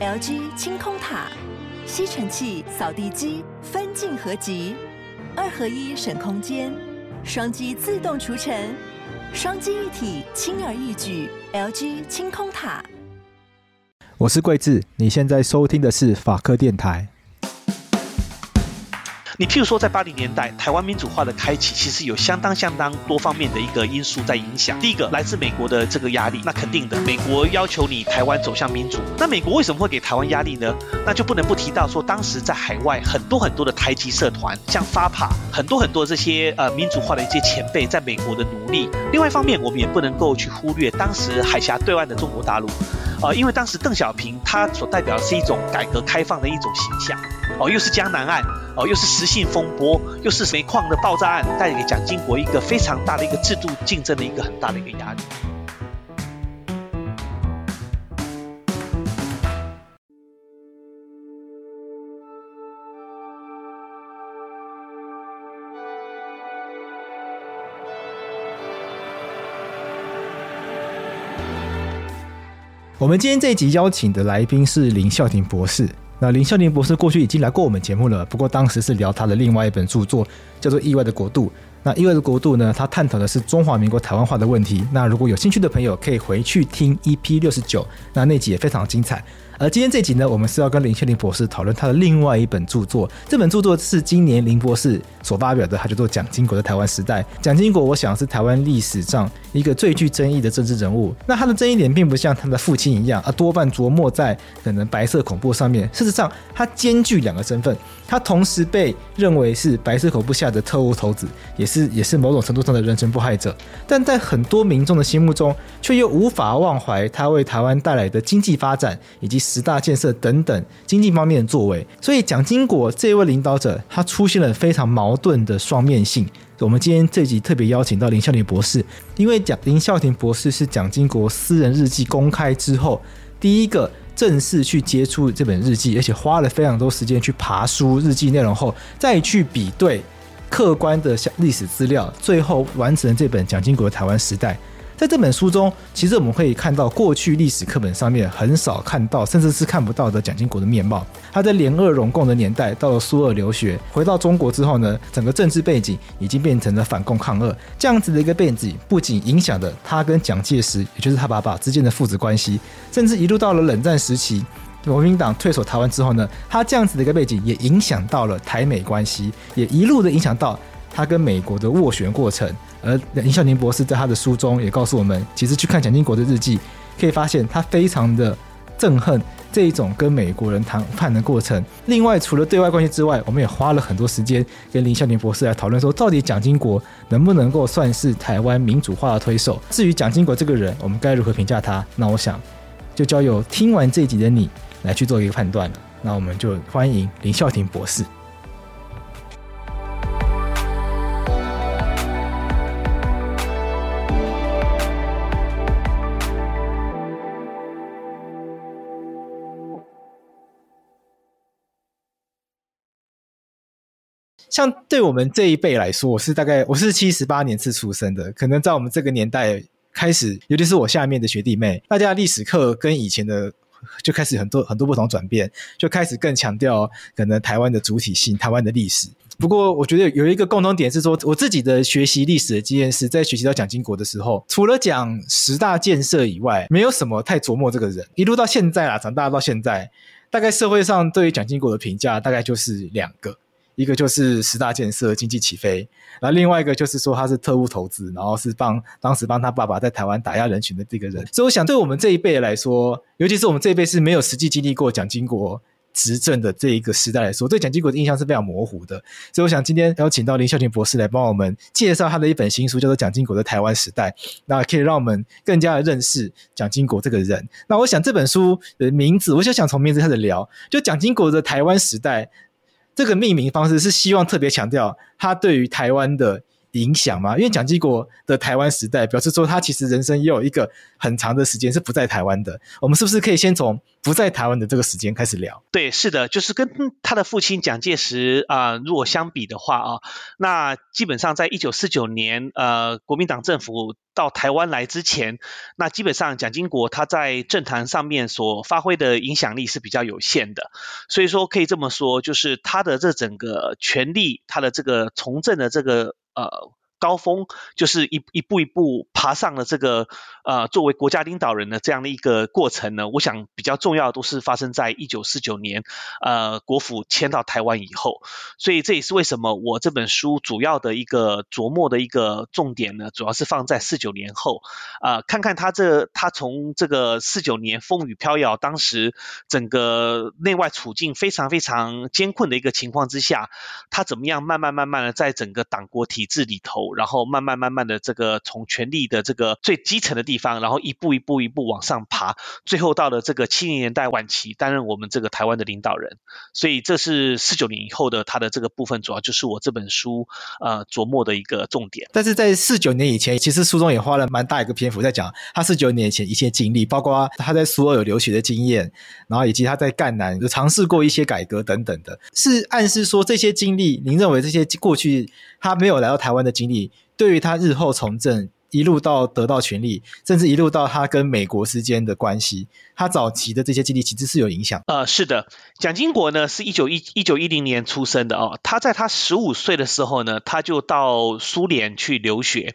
LG 清空塔，吸尘器、扫地机分镜合集，二合一省空间，双击自动除尘，双机一体轻而易举。LG 清空塔。我是桂智，你现在收听的是法科电台。你譬如说，在八零年代，台湾民主化的开启，其实有相当相当多方面的一个因素在影响。第一个，来自美国的这个压力，那肯定的，美国要求你台湾走向民主。那美国为什么会给台湾压力呢？那就不能不提到说，当时在海外很多很多的台籍社团，像 FAPA，很多很多这些呃民主化的一些前辈，在美国的努力。另外一方面，我们也不能够去忽略当时海峡对岸的中国大陆。啊，因为当时邓小平他所代表的是一种改革开放的一种形象，哦，又是江南案，哦，又是实信风波，又是煤矿的爆炸案，带给蒋经国一个非常大的一个制度竞争的一个很大的一个压力。我们今天这一集邀请的来宾是林孝庭博士。那林孝庭博士过去已经来过我们节目了，不过当时是聊他的另外一本著作，叫做《意外的国度》。那《意外的国度》呢，他探讨的是中华民国台湾化的问题。那如果有兴趣的朋友，可以回去听 EP 六十九，那那集也非常精彩。而今天这集呢，我们是要跟林孝庭博士讨论他的另外一本著作。这本著作是今年林博士所发表的，他叫做《蒋经国的台湾时代》。蒋经国，我想是台湾历史上一个最具争议的政治人物。那他的争议点并不像他的父亲一样，而多半琢磨在可能白色恐怖上面。事实上，他兼具两个身份，他同时被认为是白色恐怖下的特务头子，也是也是某种程度上的人权迫害者。但在很多民众的心目中，却又无法忘怀他为台湾带来的经济发展以及十大建设等等经济方面的作为，所以蒋经国这位领导者，他出现了非常矛盾的双面性。我们今天这集特别邀请到林孝庭博士，因为蒋林孝庭博士是蒋经国私人日记公开之后第一个正式去接触这本日记，而且花了非常多时间去爬书日记内容后，再去比对客观的历史资料，最后完成这本蒋经国的台湾时代。在这本书中，其实我们可以看到过去历史课本上面很少看到，甚至是看不到的蒋经国的面貌。他在联俄容共的年代，到了苏俄留学，回到中国之后呢，整个政治背景已经变成了反共抗俄这样子的一个背景，不仅影响了他跟蒋介石，也就是他爸爸之间的父子关系，甚至一路到了冷战时期，国民党退守台湾之后呢，他这样子的一个背景也影响到了台美关系，也一路的影响到他跟美国的斡旋过程。而林孝庭博士在他的书中也告诉我们，其实去看蒋经国的日记，可以发现他非常的憎恨这一种跟美国人谈判的过程。另外，除了对外关系之外，我们也花了很多时间跟林孝庭博士来讨论说，到底蒋经国能不能够算是台湾民主化的推手？至于蒋经国这个人，我们该如何评价他？那我想就交由听完这一集的你来去做一个判断了。那我们就欢迎林孝庭博士。像对我们这一辈来说，我是大概我是七十八年次出生的，可能在我们这个年代开始，尤其是我下面的学弟妹，大家的历史课跟以前的就开始很多很多不同转变，就开始更强调可能台湾的主体性、台湾的历史。不过我觉得有一个共同点是说，我自己的学习历史的经验是在学习到蒋经国的时候，除了讲十大建设以外，没有什么太琢磨这个人。一路到现在啊，长大到现在，大概社会上对于蒋经国的评价大概就是两个。一个就是十大建设经济起飞，然后另外一个就是说他是特务头子，然后是帮当时帮他爸爸在台湾打压人群的这个人。所以我想，对我们这一辈来说，尤其是我们这一辈是没有实际经历过蒋经国执政的这一个时代来说，对蒋经国的印象是非常模糊的。所以我想今天邀请到林孝庭博士来帮我们介绍他的一本新书，叫做《蒋经国的台湾时代》，那可以让我们更加的认识蒋经国这个人。那我想这本书的名字，我就想从名字开始聊，就蒋经国的台湾时代。这个命名方式是希望特别强调他对于台湾的影响吗？因为蒋经国的台湾时代表示说，他其实人生也有一个很长的时间是不在台湾的。我们是不是可以先从不在台湾的这个时间开始聊？对，是的，就是跟他的父亲蒋介石啊、如果相比的话啊，那基本上在一九四九年，呃，国民党政府到台湾来之前，那基本上蒋经国他在政坛上面所发挥的影响力是比较有限的。所以说可以这么说，就是他的这整个权力，他的这个从政的这个。呃，高峰就是一一步一步爬上了这个呃，作为国家领导人的这样的一个过程呢。我想比较重要的都是发生在一九四九年，呃，国府迁到台湾以后。所以这也是为什么我这本书主要的一个琢磨的一个重点呢，主要是放在四九年后，呃，看看他这他从这个四九年风雨飘摇，当时整个内外处境非常非常艰困的一个情况之下，他怎么样慢慢慢慢的在整个党国体制里头，然后慢慢慢慢的这个从权力的这个最基层的地方，然后一步一步一步往上爬，最后到了这个七零年代晚期担任我们这个台湾的领导人。所以这是四九年以后的他的这个部分，主要就是我这本书呃琢磨的一个重点。但是在四九年以前，其实书中也花了蛮大一个篇幅在讲他四九年以前一些经历，包括他在苏俄有留学的经验，然后以及他在赣南就尝试过一些改革等等的，是暗示说这些经历，您认为这些过去他没有来到台湾的经历，对于他日后从政，一路到得到权力，甚至一路到他跟美国之间的关系，他早期的这些经历其实是有影响。呃，是的，蒋经国呢是一九一一九一零年出生的哦。他在他十五岁的时候呢，他就到苏联去留学。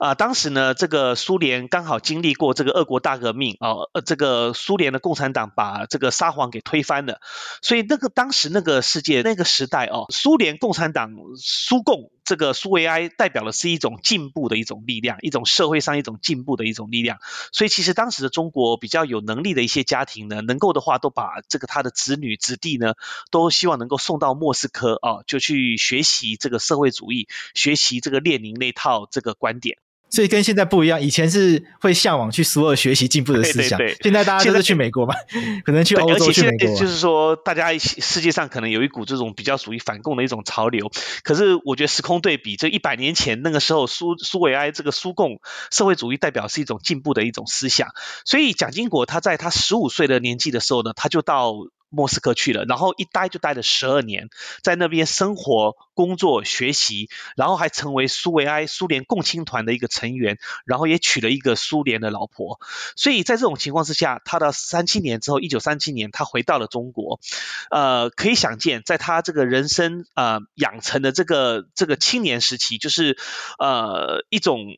啊、呃，当时呢，这个苏联刚好经历过这个俄国大革命啊，呃，这个苏联的共产党把这个沙皇给推翻了，所以那个当时那个世界那个时代哦，苏联共产党苏共这个苏维埃代表的是一种进步的一种力量，一种。社会上一种进步的一种力量，所以其实当时的中国比较有能力的一些家庭呢，能够的话都把这个他的子女子弟呢，都希望能够送到莫斯科啊，就去学习这个社会主义，学习这个列宁那套这个观点。所以跟现在不一样，以前是会向往去所有学习进步的思想，对对对，现在大家都是去美国嘛，可能去欧洲去美国。就是说，大家世界上可能有一股这种比较属于反共的一种潮流。可是我觉得时空对比，这一百年前那个时候苏苏维埃这个苏共社会主义代表是一种进步的一种思想。所以蒋经国他在他十五岁的年纪的时候呢，他就到。莫斯科去了，然后一待就待了十二年，在那边生活、工作、学习，然后还成为苏维埃苏联共青团的一个成员，然后也娶了一个苏联的老婆。所以在这种情况之下，他到三七年之后，一九三七年，他回到了中国。呃，可以想见，在他这个人生呃养成的这个这个青年时期，就是呃一种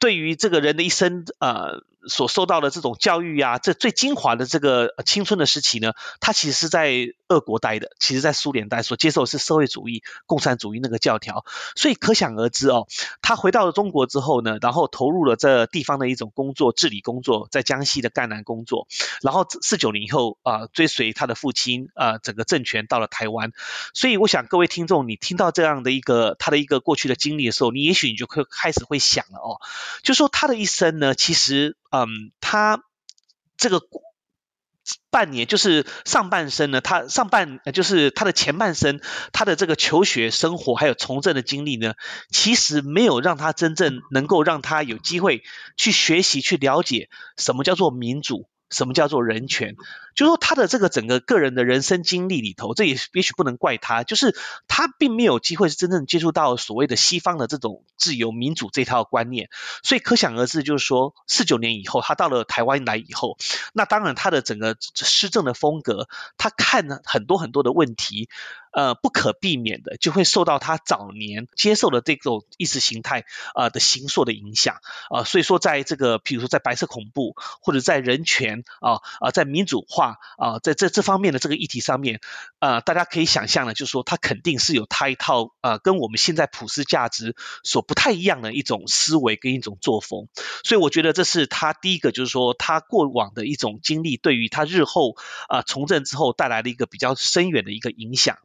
对于这个人的一生呃。所受到的这种教育啊，这最精华的这个青春的时期呢，他其实是在俄国待的，其实在苏联待，所接受的是社会主义、共产主义那个教条，所以可想而知哦，他回到了中国之后呢，然后投入了这地方的一种工作、治理工作，在江西的赣南工作，然后四九年以后啊、追随他的父亲啊、整个政权到了台湾，所以我想各位听众，你听到这样的一个他的一个过去的经历的时候，你也许你就会开始会想了哦，就说他的一生呢，其实。嗯，他这个半年就是上半生呢，他上半就是他的前半生，他的这个求学生活还有从政的经历呢，其实没有让他真正能够让他有机会去学习、去了解什么叫做民主。什么叫做人权？就是说他的这个整个个人的人生经历里头，这也也许不能怪他，就是他并没有机会是真正接触到所谓的西方的这种自由民主这套观念，所以可想而知，就是说四九年以后，他到了台湾来以后，那当然他的整个施政的风格，他看了很多很多的问题。呃，不可避免的就会受到他早年接受的这种意识形态呃的形塑的影响啊、所以说在这个，譬如说在白色恐怖或者在人权啊啊、在民主化啊、呃，在这这方面的这个议题上面，呃，大家可以想象的，就是说他肯定是有他一套呃跟我们现在普世价值所不太一样的一种思维跟一种作风，所以我觉得这是他第一个，就是说他过往的一种经历，对于他日后啊、从政之后带来的一个比较深远的一个影响。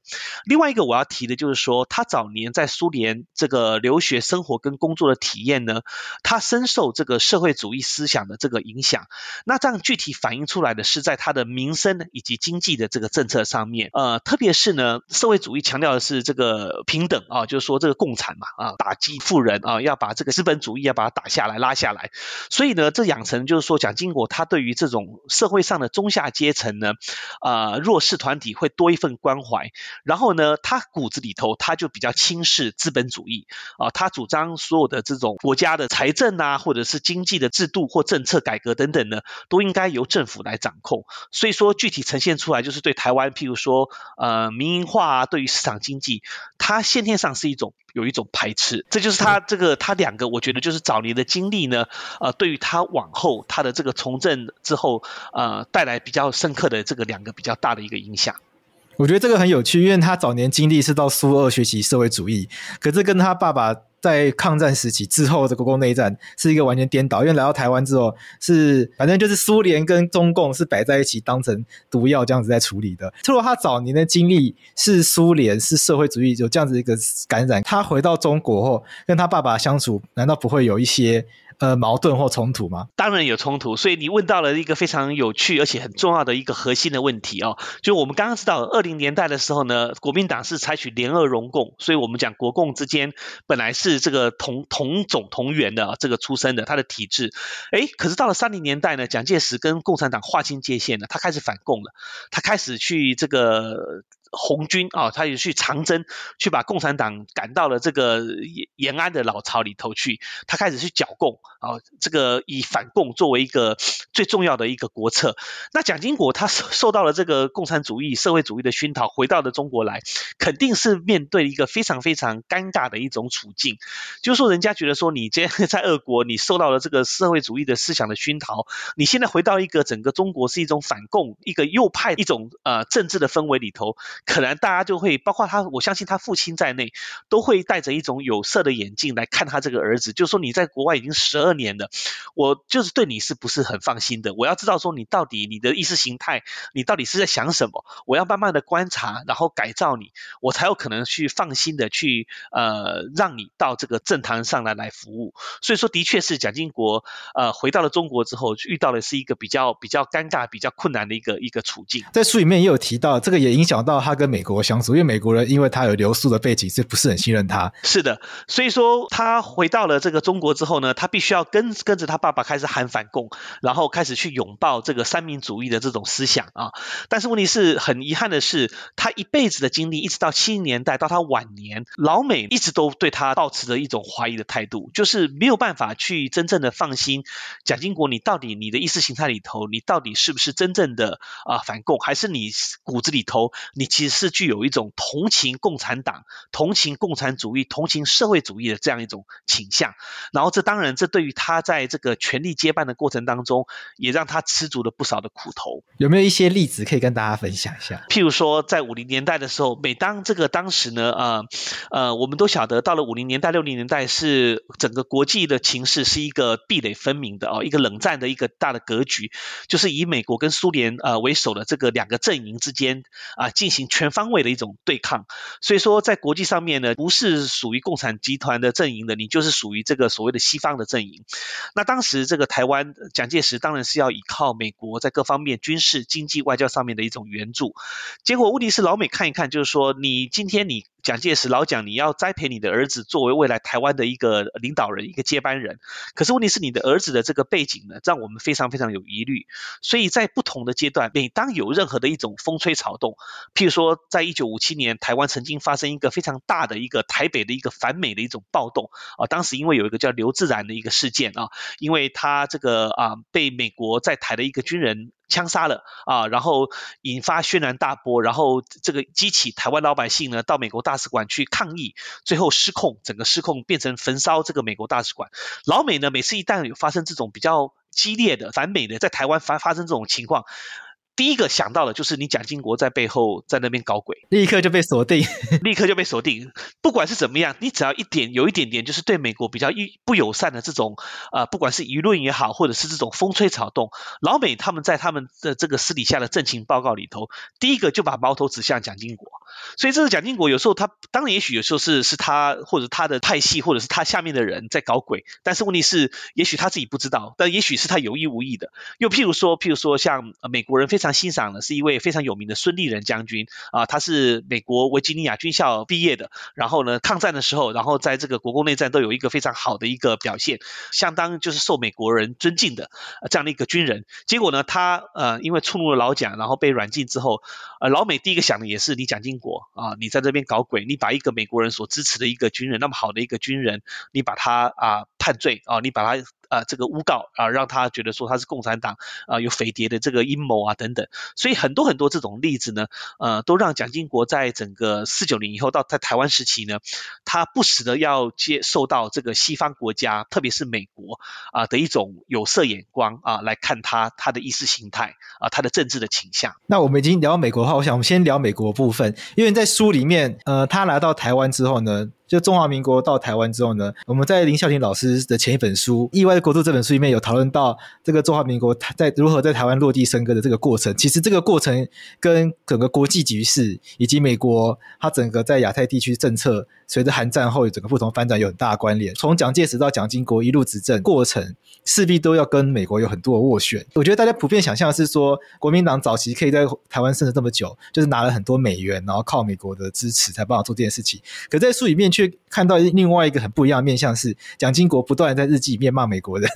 另外一个我要提的就是说，他早年在苏联这个留学生活跟工作的体验呢，他深受这个社会主义思想的这个影响。那这样具体反映出来的是在他的民生以及经济的这个政策上面，呃，特别是呢，社会主义强调的是这个平等啊，就是说这个共产嘛啊，打击富人啊，要把这个资本主义要把它打下来拉下来。所以呢，这养成就是说，蒋经国他对于这种社会上的中下阶层呢，呃，弱势团体会多一份关怀。然后呢，他骨子里头他就比较轻视资本主义啊，他主张所有的这种国家的财政啊，或者是经济的制度或政策改革等等呢，都应该由政府来掌控。所以说，具体呈现出来就是对台湾，譬如说呃民营化啊，对于市场经济，他先天上是一种有一种排斥。这就是他这个他两个，我觉得就是早年的经历呢，呃，对于他往后他的这个从政之后，呃，带来比较深刻的这个两个比较大的一个影响。我觉得这个很有趣，因为他早年经历是到苏俄学习社会主义，可是跟他爸爸在抗战时期之后的国共内战是一个完全颠倒。因为来到台湾之后，是反正就是苏联跟中共是摆在一起当成毒药这样子在处理的。透过他早年的经历是苏联是社会主义有这样子一个感染，他回到中国后跟他爸爸相处，难道不会有一些？呃，矛盾或冲突吗？当然有冲突，所以你问到了一个非常有趣而且很重要的一个核心的问题哦。就我们刚刚知道，二零年代的时候呢，国民党是采取联俄容共，所以我们讲国共之间本来是这个同同种同源的这个出身的，他的体制。诶，可是到了三零年代呢，蒋介石跟共产党划清界限了，他开始反共了，他开始去这个。红军啊，他也去长征，去把共产党赶到了这个延安的老巢里头去。他开始去剿共啊，这个以反共作为一个最重要的一个国策。那蒋经国他受受到了这个共产主义、社会主义的熏陶，回到了中国来，肯定是面对一个非常非常尴尬的一种处境。就是说，人家觉得说，你今天 在俄国，你受到了这个社会主义的思想的熏陶，你现在回到一个整个中国是一种反共、一个右派一种呃政治的氛围里头。可能大家就会，包括他，我相信他父亲在内，都会带着一种有色的眼镜来看他这个儿子。就是说你在国外已经十二年了，我就是对你是不是很放心的？我要知道说你到底你的意识形态，你到底是在想什么？我要慢慢的观察，然后改造你，我才有可能去放心的去呃让你到这个政坛上来来服务。所以说，的确是蒋经国呃回到了中国之后，遇到的是一个比较比较尴尬、比较困难的一个一个处境。在书里面也有提到，这个也影响到他。他跟美国相处，因为美国人因为他有留苏的背景，是不是很信任他？是的，所以说他回到了这个中国之后呢，他必须要跟跟着他爸爸开始喊反共，然后开始去拥抱这个三民主义的这种思想啊。但是问题是很遗憾的是，他一辈子的经历，一直到七零年代到他晚年，老美一直都对他抱持着一种怀疑的态度，就是没有办法去真正的放心蒋经国，你到底你的意识形态里头，你到底是不是真正的啊反共，还是你骨子里头你其实是具有一种同情共产党、同情共产主义、同情社会主义的这样一种倾向，然后这当然这对于他在这个权力接班的过程当中，也让他吃足了不少的苦头。有没有一些例子可以跟大家分享一下？譬如说，在五零年代的时候，每当这个当时呢，呃呃，我们都晓得，到了五零年代、六零年代是整个国际的情势是一个壁垒分明的哦，一个冷战的一个大的格局，就是以美国跟苏联呃为首的这个两个阵营之间啊、呃、进行。全方位的一种对抗，所以说在国际上面呢，不是属于共产集团的阵营的，你就是属于这个所谓的西方的阵营。那当时这个台湾，蒋介石当然是要依靠美国在各方面军事、经济、外交上面的一种援助。结果问题是老美看一看，就是说你今天你。蒋介石老蒋，你要栽培你的儿子作为未来台湾的一个领导人、一个接班人。可是问题是，你的儿子的这个背景呢，让我们非常非常有疑虑。所以在不同的阶段，每当有任何的一种风吹草动，譬如说，在一九五七年，台湾曾经发生一个非常大的一个台北的一个反美的一种暴动啊。当时因为有一个叫刘自然的一个事件啊，因为他这个啊被美国在台的一个军人。枪杀了啊，然后引发轩然大波，然后这个激起台湾老百姓呢到美国大使馆去抗议，最后失控，整个失控变成焚烧这个美国大使馆。老美呢每次一旦有发生这种比较激烈的反美的在台湾发发生这种情况，第一个想到的就是你蒋经国在背后在那边搞鬼，立刻就被锁定，立刻就被锁定。不管是怎么样，你只要一点有一点点就是对美国比较一不友善的这种呃，不管是舆论也好，或者是这种风吹草动，老美他们在他们的这个私底下的政情报告里头，第一个就把矛头指向蒋经国。所以这个蒋经国有时候他当然也许有时候是是他或者他的派系或者是他下面的人在搞鬼，但是问题是也许他自己不知道，但也许是他有意无意的。又譬如说譬如说像美国人非常非常欣赏的是一位非常有名的孙立人将军啊，他是美国维吉尼亚军校毕业的，然后呢抗战的时候，然后在这个国共内战都有一个非常好的一个表现，相当就是受美国人尊敬的这样的一个军人。结果呢他呃因为触怒了老蒋，然后被软禁之后，呃老美第一个想的也是你蒋经国啊，你在这边搞鬼，你把一个美国人所支持的一个军人那么好的一个军人，你把他啊判罪啊，你把他。啊，这个诬告啊，让他觉得说他是共产党啊，有匪谍的这个阴谋啊等等，所以很多很多这种例子呢，呃，都让蒋经国在整个四九年以后到在台湾时期呢，他不时的要接受到这个西方国家，特别是美国啊的一种有色眼光啊来看他他的意识形态啊，他的政治的倾向。那我们已经聊美国的话，我想我们先聊美国部分，因为在书里面，呃，他来到台湾之后呢。就中华民国到台湾之后呢，我们在林孝庭老师的前一本书《意外的国度》这本书里面有讨论到这个中华民国在如何在台湾落地生根的这个过程。其实这个过程跟整个国际局势以及美国它整个在亚太地区政策，随着韩战后整个不同发展有很大的关联。从蒋介石到蒋经国一路执政过程，势必都要跟美国有很多的斡旋。我觉得大家普遍想象是说，国民党早期可以在台湾生存这么久，就是拿了很多美元，然后靠美国的支持才帮我做这件事情。可在书里面却看到另外一个很不一样的面相，是蒋经国不断在日记里面骂美国人。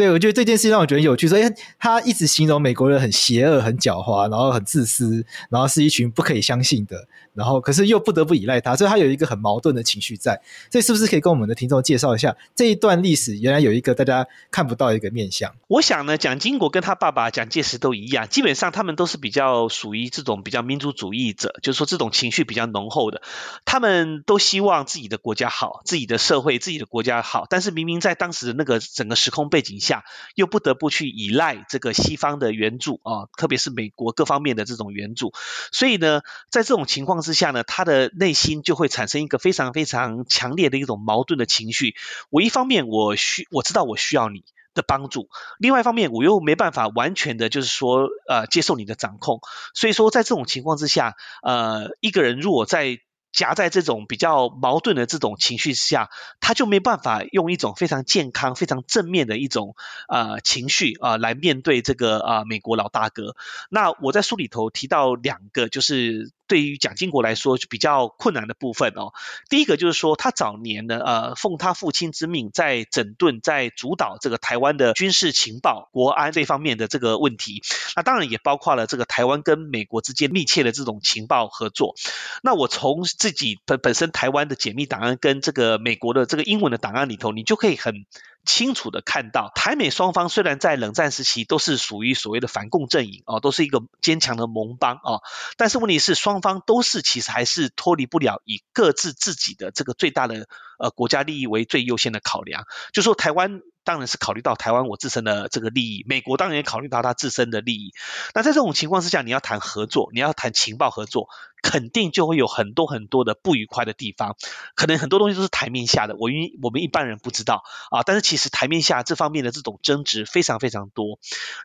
对，我觉得这件事让我觉得有趣，所以他一直形容美国人很邪恶、很狡猾，然后很自私，然后是一群不可以相信的。然后，可是又不得不依赖他，所以他有一个很矛盾的情绪在。所以，是不是可以跟我们的听众介绍一下这一段历史？原来有一个大家看不到的一个面相。我想呢，蒋经国跟他爸爸蒋介石都一样，基本上他们都是比较属于这种比较民族主义者，就是说这种情绪比较浓厚的。他们都希望自己的国家好，自己的社会、自己的国家好，但是明明在当时的那个整个时空背景下，下又不得不去依赖这个西方的援助啊，特别是美国各方面的这种援助。所以呢，在这种情况之下呢，他的内心就会产生一个非常非常强烈的一种矛盾的情绪。我一方面我需我知道我需要你的帮助，另外一方面我又没办法完全的，就是说呃接受你的掌控。所以说在这种情况之下，呃一个人如果在夹在这种比较矛盾的这种情绪之下，他就没办法用一种非常健康、非常正面的一种呃情绪啊、来面对这个啊、美国老大哥。那我在书里头提到两个，就是。对于蒋经国来说，比较困难的部分哦。第一个就是说，他早年呢，呃，奉他父亲之命，在整顿、在主导这个台湾的军事情报、国安这方面的这个问题。那当然也包括了这个台湾跟美国之间密切的这种情报合作。那我从自己本本身台湾的解密档案跟这个美国的这个英文的档案里头，你就可以很。清楚的看到，台美双方虽然在冷战时期都是属于所谓的反共阵营哦，都是一个坚强的盟邦哦，但是问题是双方都是其实还是脱离不了以各自自己的这个最大的呃国家利益为最优先的考量，就说台湾。当然是考虑到台湾我自身的这个利益，美国当然也考虑到他自身的利益。那在这种情况之下，你要谈合作，你要谈情报合作，肯定就会有很多很多的不愉快的地方。可能很多东西都是台面下的，我因我们一般人不知道啊。但是其实台面下这方面的这种争执非常非常多。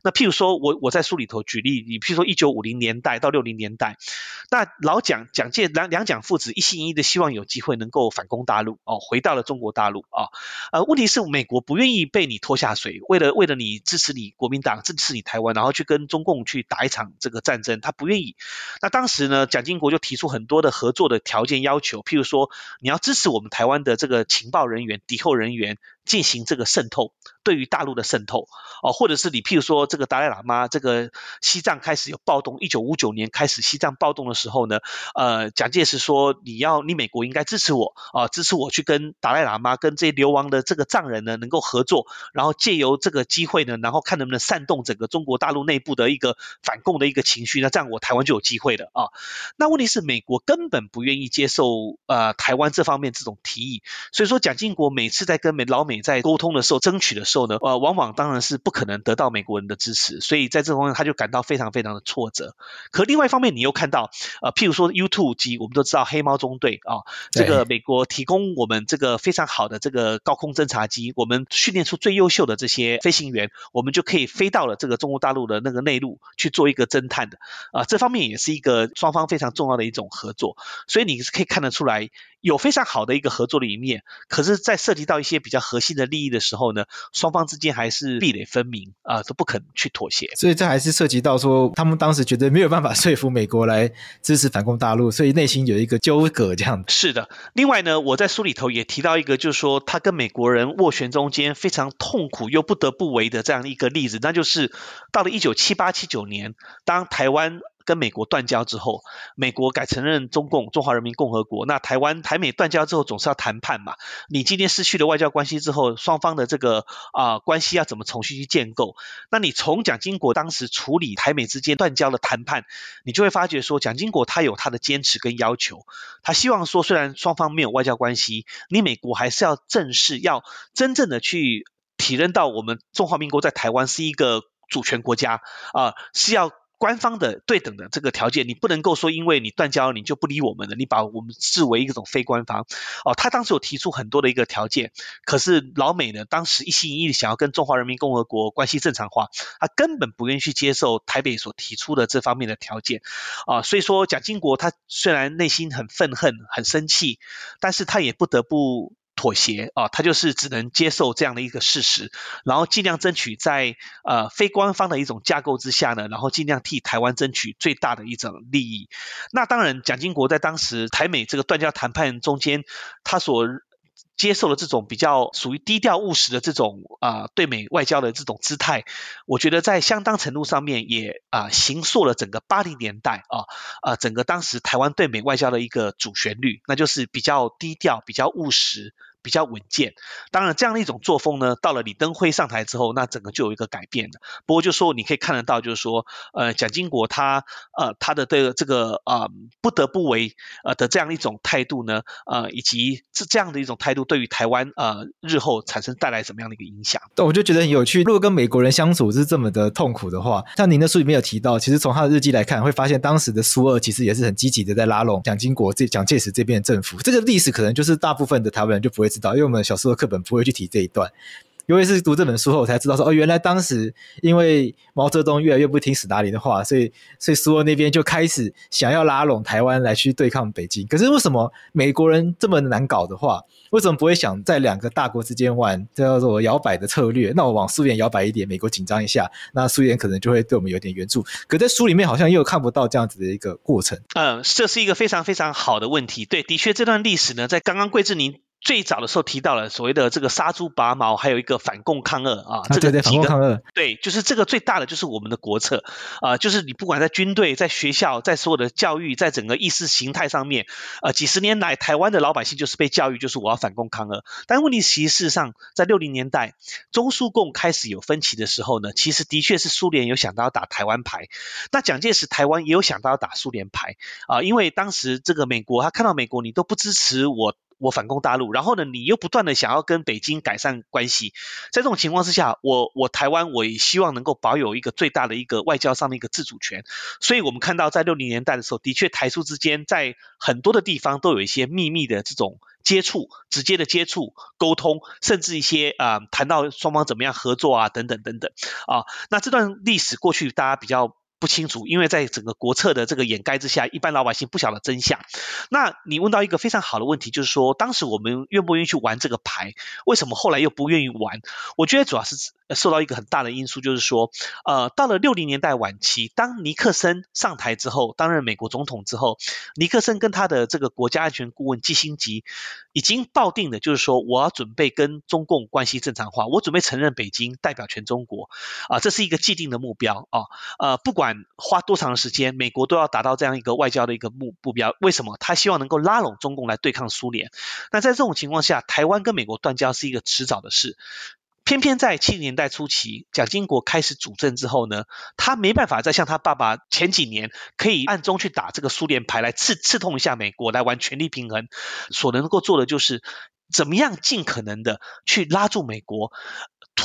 那譬如说我我在书里头举例，你譬如说一九五零年代到六零年代，那老蒋蒋介两两蒋父子一心一意的希望有机会能够反攻大陆哦，回到了中国大陆啊。呃，问题是美国不愿意。被你拖下水，为了为了你支持你国民党，支持你台湾，然后去跟中共去打一场这个战争，他不愿意。那当时呢，蒋经国就提出很多的合作的条件要求，譬如说，你要支持我们台湾的这个情报人员、敌后人员。进行这个渗透，对于大陆的渗透，哦，或者是你譬如说这个达赖喇嘛，这个西藏开始有暴动，一九五九年开始西藏暴动的时候呢，呃，蒋介石说你要你美国应该支持我啊，支持我去跟达赖喇嘛跟这些流亡的这个藏人呢能够合作，然后借由这个机会呢，然后看能不能煽动整个中国大陆内部的一个反共的一个情绪，那这样我台湾就有机会了啊。那问题是美国根本不愿意接受呃台湾这方面这种提议，所以说蒋经国每次在跟美老美。美在沟通的时候、争取的时候呢，呃，往往当然是不可能得到美国人的支持，所以在这方面他就感到非常非常的挫折。可另外一方面，你又看到，呃，譬如说 U two 机，我们都知道黑猫中队啊，这个美国提供我们这个非常好的这个高空侦察机，我们训练出最优秀的这些飞行员，我们就可以飞到了这个中国大陆的那个内陆去做一个侦探的，啊，这方面也是一个双方非常重要的一种合作，所以你是可以看得出来。有非常好的一个合作的一面，可是，在涉及到一些比较核心的利益的时候呢，双方之间还是壁垒分明啊、呃，都不肯去妥协。所以这还是涉及到说，他们当时觉得没有办法说服美国来支持反攻大陆，所以内心有一个纠葛这样。是的。另外呢，我在书里头也提到一个，就是说他跟美国人斡旋中间非常痛苦又不得不为的这样一个例子，那就是到了一九七八七九年，当台湾。跟美国断交之后，美国改承认中共中华人民共和国。那台湾台美断交之后，总是要谈判嘛。你今天失去了外交关系之后，双方的这个啊、呃、关系要怎么重新去建构？那你从蒋经国当时处理台美之间断交的谈判，你就会发觉说，蒋经国他有他的坚持跟要求。他希望说，虽然双方没有外交关系，你美国还是要正式要真正的去体认到我们中华民国在台湾是一个主权国家啊、是要。官方的对等的这个条件，你不能够说，因为你断交，你就不理我们了，你把我们视为一种非官方。哦，他当时有提出很多的一个条件，可是老美呢，当时一心一意想要跟中华人民共和国关系正常化，他根本不愿意去接受台北所提出的这方面的条件。啊，所以说蒋经国他虽然内心很愤恨、很生气，但是他也不得不。妥协啊，他就是只能接受这样的一个事实，然后尽量争取在呃非官方的一种架构之下呢，然后尽量替台湾争取最大的一种利益。那当然，蒋经国在当时台美这个断交谈判中间，他所接受的这种比较属于低调务实的这种啊、对美外交的这种姿态，我觉得在相当程度上面也啊、呃、形塑了整个八零年代啊啊、整个当时台湾对美外交的一个主旋律，那就是比较低调、比较务实。比较稳健，当然这样的一种作风呢，到了李登辉上台之后，那整个就有一个改变了。不过就说你可以看得到，就是说，呃，蒋经国他呃他的这个这个呃不得不为呃的这样一种态度呢，呃以及这这样的一种态度，对于台湾呃日后产生带来什么样的一个影响？对，我就觉得很有趣。如果跟美国人相处是这么的痛苦的话，像您的书里面有提到，其实从他的日记来看，会发现当时的苏俄其实也是很积极的在拉拢蒋经国这蒋介石这边的政府。这个历史可能就是大部分的台湾人就不会。知道，因为我们小时候课本不会去提这一段，因为是读这本书后我才知道说，哦，原来当时因为毛泽东越来越不听斯大林的话，所以所以苏俄那边就开始想要拉拢台湾来去对抗北京。可是为什么美国人这么难搞的话，为什么不会想在两个大国之间玩叫做摇摆的策略？那我往苏联摇摆一点，美国紧张一下，那苏联可能就会对我们有点援助。可在书里面好像又看不到这样子的一个过程。嗯，这是一个非常非常好的问题。对，的确这段历史呢，在刚刚桂志您。最早的时候提到了所谓的这个杀猪拔毛，还有一个反共抗俄啊，这个对对反共抗俄，对，就是这个最大的就是我们的国策啊，就是你不管在军队、在学校、在所有的教育、在整个意识形态上面，呃，几十年来台湾的老百姓就是被教育，就是我要反共抗俄。但问题其实事实上，在六零年代中苏共开始有分歧的时候呢，其实的确是苏联有想到要打台湾牌，那蒋介石台湾也有想到要打苏联牌啊，因为当时这个美国他看到美国你都不支持我。我反攻大陆，然后呢，你又不断的想要跟北京改善关系，在这种情况之下，我我台湾我也希望能够保有一个最大的一个外交上的一个自主权，所以我们看到在六零年代的时候，的确台苏之间在很多的地方都有一些秘密的这种接触、直接的接触、沟通，甚至一些啊、呃、谈到双方怎么样合作啊等等等等啊，那这段历史过去大家比较。不清楚，因为在整个国策的这个掩盖之下，一般老百姓不晓得真相。那你问到一个非常好的问题，就是说，当时我们愿不愿意去玩这个牌？为什么后来又不愿意玩？我觉得主要是受到一个很大的因素，就是说，呃，到了六零年代晚期，当尼克森上台之后，担任美国总统之后，尼克森跟他的这个国家安全顾问基辛格已经抱定的，就是说，我要准备跟中共关系正常化，我准备承认北京代表全中国，啊、这是一个既定的目标啊，呃，不管。花多长的时间，美国都要达到这样一个外交的一个目目标。为什么？他希望能够拉拢中共来对抗苏联。那在这种情况下，台湾跟美国断交是一个迟早的事。偏偏在七零年代初期，蒋经国开始主政之后呢，他没办法再像他爸爸前几年可以暗中去打这个苏联牌来刺刺痛一下美国，来玩权力平衡。所能够做的就是怎么样尽可能的去拉住美国。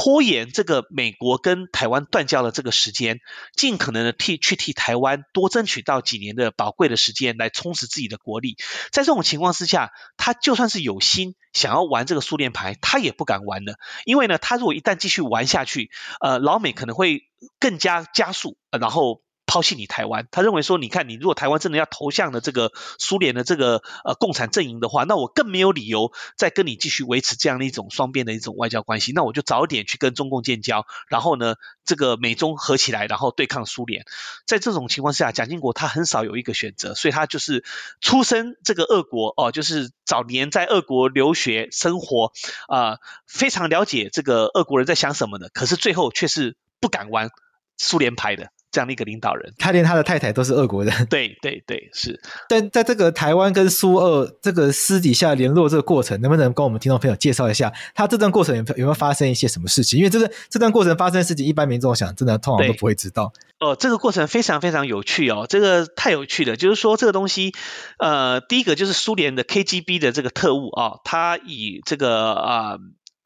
拖延这个美国跟台湾断交的这个时间，尽可能的替去替台湾多争取到几年的宝贵的时间，来充实自己的国力。在这种情况之下，他就算是有心想要玩这个苏联牌，他也不敢玩了，因为呢，他如果一旦继续玩下去，呃，老美可能会更加加速，然后。抛弃你台湾，他认为说，你看你如果台湾真的要投向的这个苏联的这个呃共产阵营的话，那我更没有理由再跟你继续维持这样的一种双边的一种外交关系，那我就早点去跟中共建交，然后呢，这个美中合起来，然后对抗苏联。在这种情况下，蒋经国他很少有一个选择，所以他就是出身这个俄国哦，就是早年在俄国留学生活啊，非常了解这个俄国人在想什么的，可是最后却是不敢玩苏联牌的。这样的一个领导人，他连他的太太都是俄国人。对对对，是。但在这个台湾跟苏俄这个私底下联络这个过程，能不能跟我们听众朋友介绍一下，他这段过程有有没有发生一些什么事情？因为这个这段过程发生的事情，一般民众想真的通常都不会知道。哦，这个过程非常非常有趣哦，这个太有趣了。就是说这个东西，呃，第一个就是苏联的 KGB 的这个特务啊、哦，他以这个啊。呃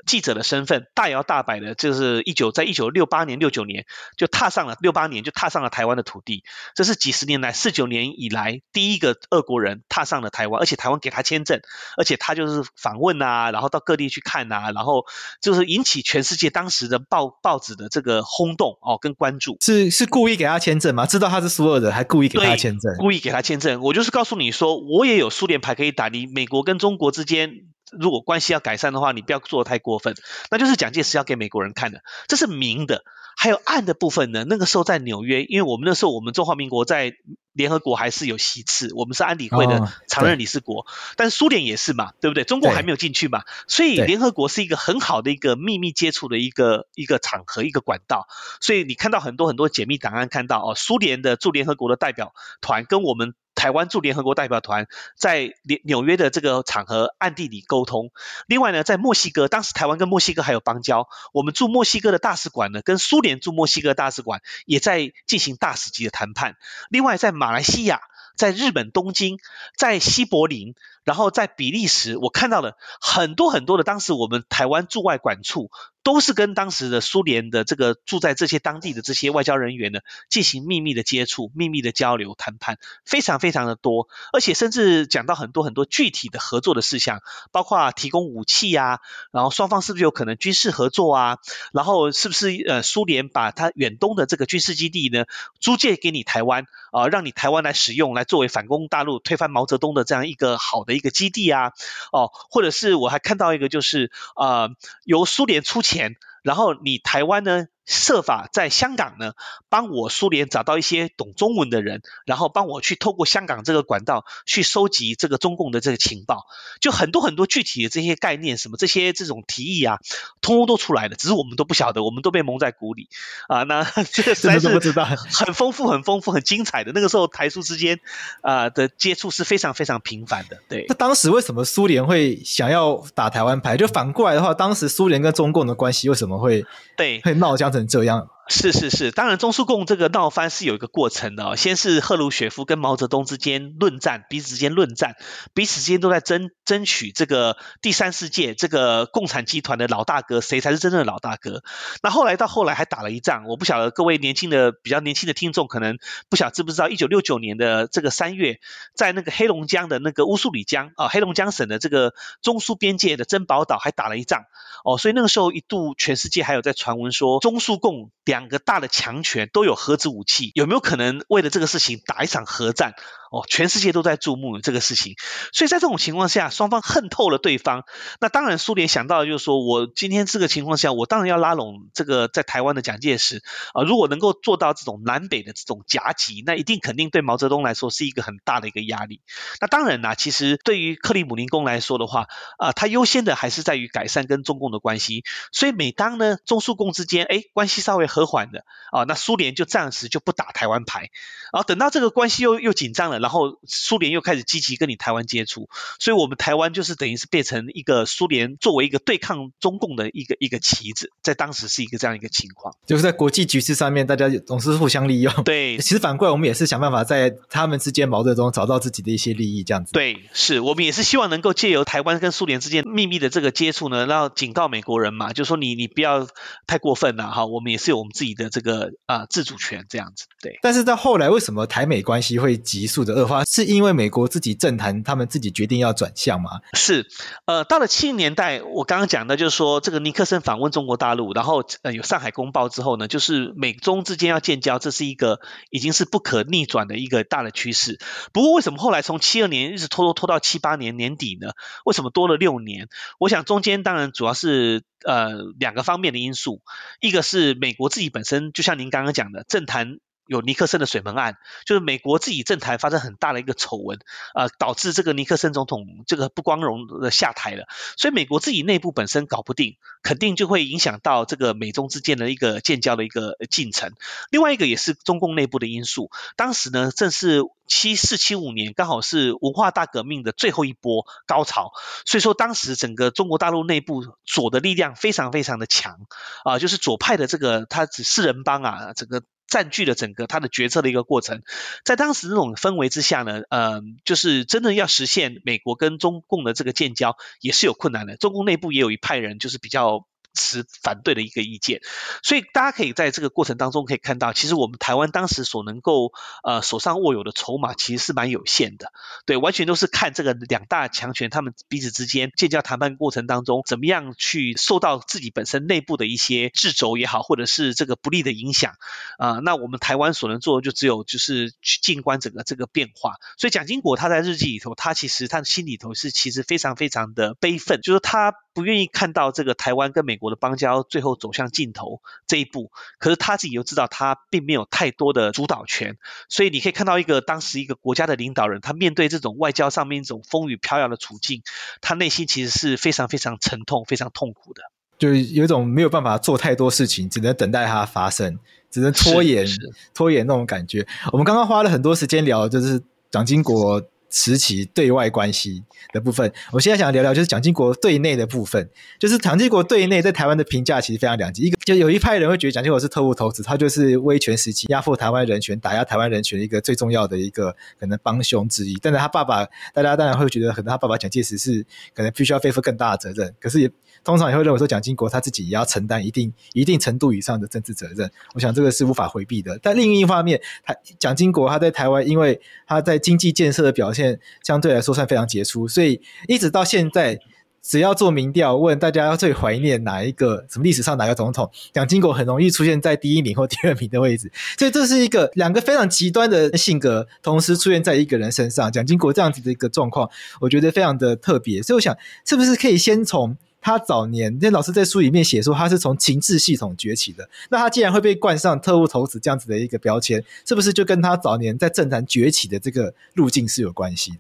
记者的身份大摇大摆的，就是一九在一九六八年、六九年就踏上了六八年就踏上了台湾的土地，这是几十年来四九年以来第一个俄国人踏上了台湾，而且台湾给他签证，而且他就是访问啊，然后到各地去看啊，然后就是引起全世界当时的报报纸的这个轰动哦跟关注。是是故意给他签证吗？知道他是苏俄人，还故意给他签证？故意给他签证。我就是告诉你说，我也有苏联牌可以打，你美国跟中国之间。如果关系要改善的话，你不要做得太过分。那就是蒋介石要给美国人看的，这是明的。还有暗的部分呢？那个时候在纽约，因为我们那时候我们中华民国在联合国还是有席次，我们是安理会的常任理事国。哦、但苏联也是嘛，对不对？中国还没有进去嘛，所以联合国是一个很好的一个秘密接触的一个一个场合，一个管道。所以你看到很多很多解密档案，看到哦，苏联的驻联合国的代表团跟我们。台湾驻联合国代表团在纽约的这个场合暗地里沟通。另外呢，在墨西哥，当时台湾跟墨西哥还有邦交，我们驻墨西哥的大使馆呢，跟苏联驻墨西哥大使馆也在进行大使级的谈判。另外，在马来西亚、在日本东京、在西柏林，然后在比利时，我看到了很多很多的当时我们台湾驻外馆处。都是跟当时的苏联的这个住在这些当地的这些外交人员呢，进行秘密的接触、秘密的交流、谈判，非常非常的多，而且甚至讲到很多很多具体的合作的事项，包括提供武器啊，然后双方是不是有可能军事合作啊，然后是不是呃苏联把它远东的这个军事基地呢租借给你台湾啊，让你台湾来使用，来作为反攻大陆、推翻毛泽东的这样一个好的一个基地啊，哦，或者是我还看到一个就是呃由苏联出。钱，然后你台湾呢，设法在香港呢，帮我苏联找到一些懂中文的人，然后帮我去透过香港这个管道去收集这个中共的这个情报，就很多很多具体的这些概念，什么这些这种提议啊，通通都出来了，只是我们都不晓得，我们都被蒙在鼓里啊。那 这个实在是很丰富、很丰富、很精彩的。那个时候台苏之间啊的接触是非常非常频繁的。对，那当时为什么苏联会想要打台湾牌？就反过来的话，当时苏联跟中共的关系为什么会对会闹僵成这样？是是是，当然中苏共这个闹翻是有一个过程的哦。先是赫鲁雪夫跟毛泽东之间论战，彼此之间论战，彼此之间都在争争取这个第三世界这个共产集团的老大哥，谁才是真正的老大哥？那后来到后来还打了一仗，我不晓得各位年轻的比较年轻的听众可能不晓知不知道，一九六九年的这个三月，在那个黑龙江的那个乌苏里江啊，黑龙江省的这个中苏边界的珍宝岛还打了一仗哦，所以那个时候一度全世界还有在传闻说中苏共。两个大的强权都有核子武器，有没有可能为了这个事情打一场核战？哦，全世界都在注目这个事情，所以在这种情况下，双方恨透了对方。那当然，苏联想到的就是说，我今天这个情况下，我当然要拉拢这个在台湾的蒋介石啊。如果能够做到这种南北的这种夹击，那一定肯定对毛泽东来说是一个很大的一个压力。那当然啦，其实对于克里姆林宫来说的话，啊，他优先的还是在于改善跟中共的关系。所以每当呢中苏共之间哎关系稍微和缓的啊，那苏联就暂时就不打台湾牌。然后等到这个关系又又紧张了。然后苏联又开始积极跟你台湾接触，所以我们台湾就是等于是变成一个苏联作为一个对抗中共的一个一个棋子，在当时是一个这样一个情况，就是在国际局势上面，大家总是互相利用。对，其实反过来我们也是想办法在他们之间矛盾中找到自己的一些利益，这样子。对，是我们也是希望能够借由台湾跟苏联之间秘密的这个接触呢，然后警告美国人嘛，就说你你不要太过分了哈，我们也是有我们自己的这个啊、呃、自主权这样子。对，但是到后来为什么台美关系会急速的恶化？是因为美国自己政坛他们自己决定要转向吗？是，呃，到了七零年代，我刚刚讲的就是说这个尼克森访问中国大陆，然后呃有上海公报之后呢，就是美中之间要建交，这是一个已经是不可逆转的一个大的趋势。不过为什么后来从七二年一直拖拖拖到七八年年底呢？为什么多了六年？我想中间当然主要是呃两个方面的因素，一个是美国自己本身，就像您刚刚讲的政坛。有尼克森的水门案，就是美国自己政坛发生很大的一个丑闻，呃，导致这个尼克森总统这个不光荣的下台了，所以美国自己内部本身搞不定，肯定就会影响到这个美中之间的一个建交的一个进程。另外一个也是中共内部的因素，当时呢正是七四七五年，刚好是文化大革命的最后一波高潮，所以说当时整个中国大陆内部左的力量非常非常的强，啊、就是左派的这个他指四人帮啊，整个。占据了整个他的决策的一个过程，在当时这种氛围之下呢，呃，就是真的要实现美国跟中共的这个建交也是有困难的，中共内部也有一派人就是比较。持反对的一个意见，所以大家可以在这个过程当中可以看到，其实我们台湾当时所能够呃手上握有的筹码其实是蛮有限的，对，完全都是看这个两大强权他们彼此之间建交谈判过程当中怎么样去受到自己本身内部的一些掣肘也好，或者是这个不利的影响啊、呃，那我们台湾所能做的就只有就是去静观整个这个变化。所以蒋经国他在日记里头，他其实他心里头是其实非常非常的悲愤，就是他。不愿意看到这个台湾跟美国的邦交最后走向尽头这一步，可是他自己又知道他并没有太多的主导权，所以你可以看到一个当时一个国家的领导人，他面对这种外交上面一种风雨飘摇的处境，他内心其实是非常非常沉痛、非常痛苦的，就是有一种没有办法做太多事情，只能等待它发生，只能拖延拖延那种感觉。我们刚刚花了很多时间聊，就是蒋经国。时期对外关系的部分，我现在想聊聊就是蒋经国对内的部分。就是蒋经国对内在台湾的评价其实非常两极，一个就有一派人会觉得蒋经国是特务头子，他就是威权时期压迫台湾人权、打压台湾人权的一个最重要的一个可能帮凶之一。但是他爸爸，大家当然会觉得，可能他爸爸蒋介石是可能必须要背负更大的责任。可是也通常也会认为说，蒋经国他自己也要承担一定一定程度以上的政治责任。我想这个是无法回避的。但另一方面，他蒋经国他在台湾，因为他在经济建设的表现。相对来说算非常杰出，所以一直到现在，只要做民调问大家最怀念哪一个什么历史上哪个总统，蒋经国很容易出现在第一名或第二名的位置。所以这是一个两个非常极端的性格同时出现在一个人身上。蒋经国这样子的一个状况，我觉得非常的特别。所以我想，是不是可以先从？他早年，那老师在书里面写说，他是从情治系统崛起的。那他既然会被冠上特务头子这样子的一个标签，是不是就跟他早年在政坛崛起的这个路径是有关系的？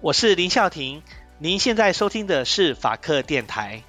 我是林孝廷，您现在收听的是法客电台。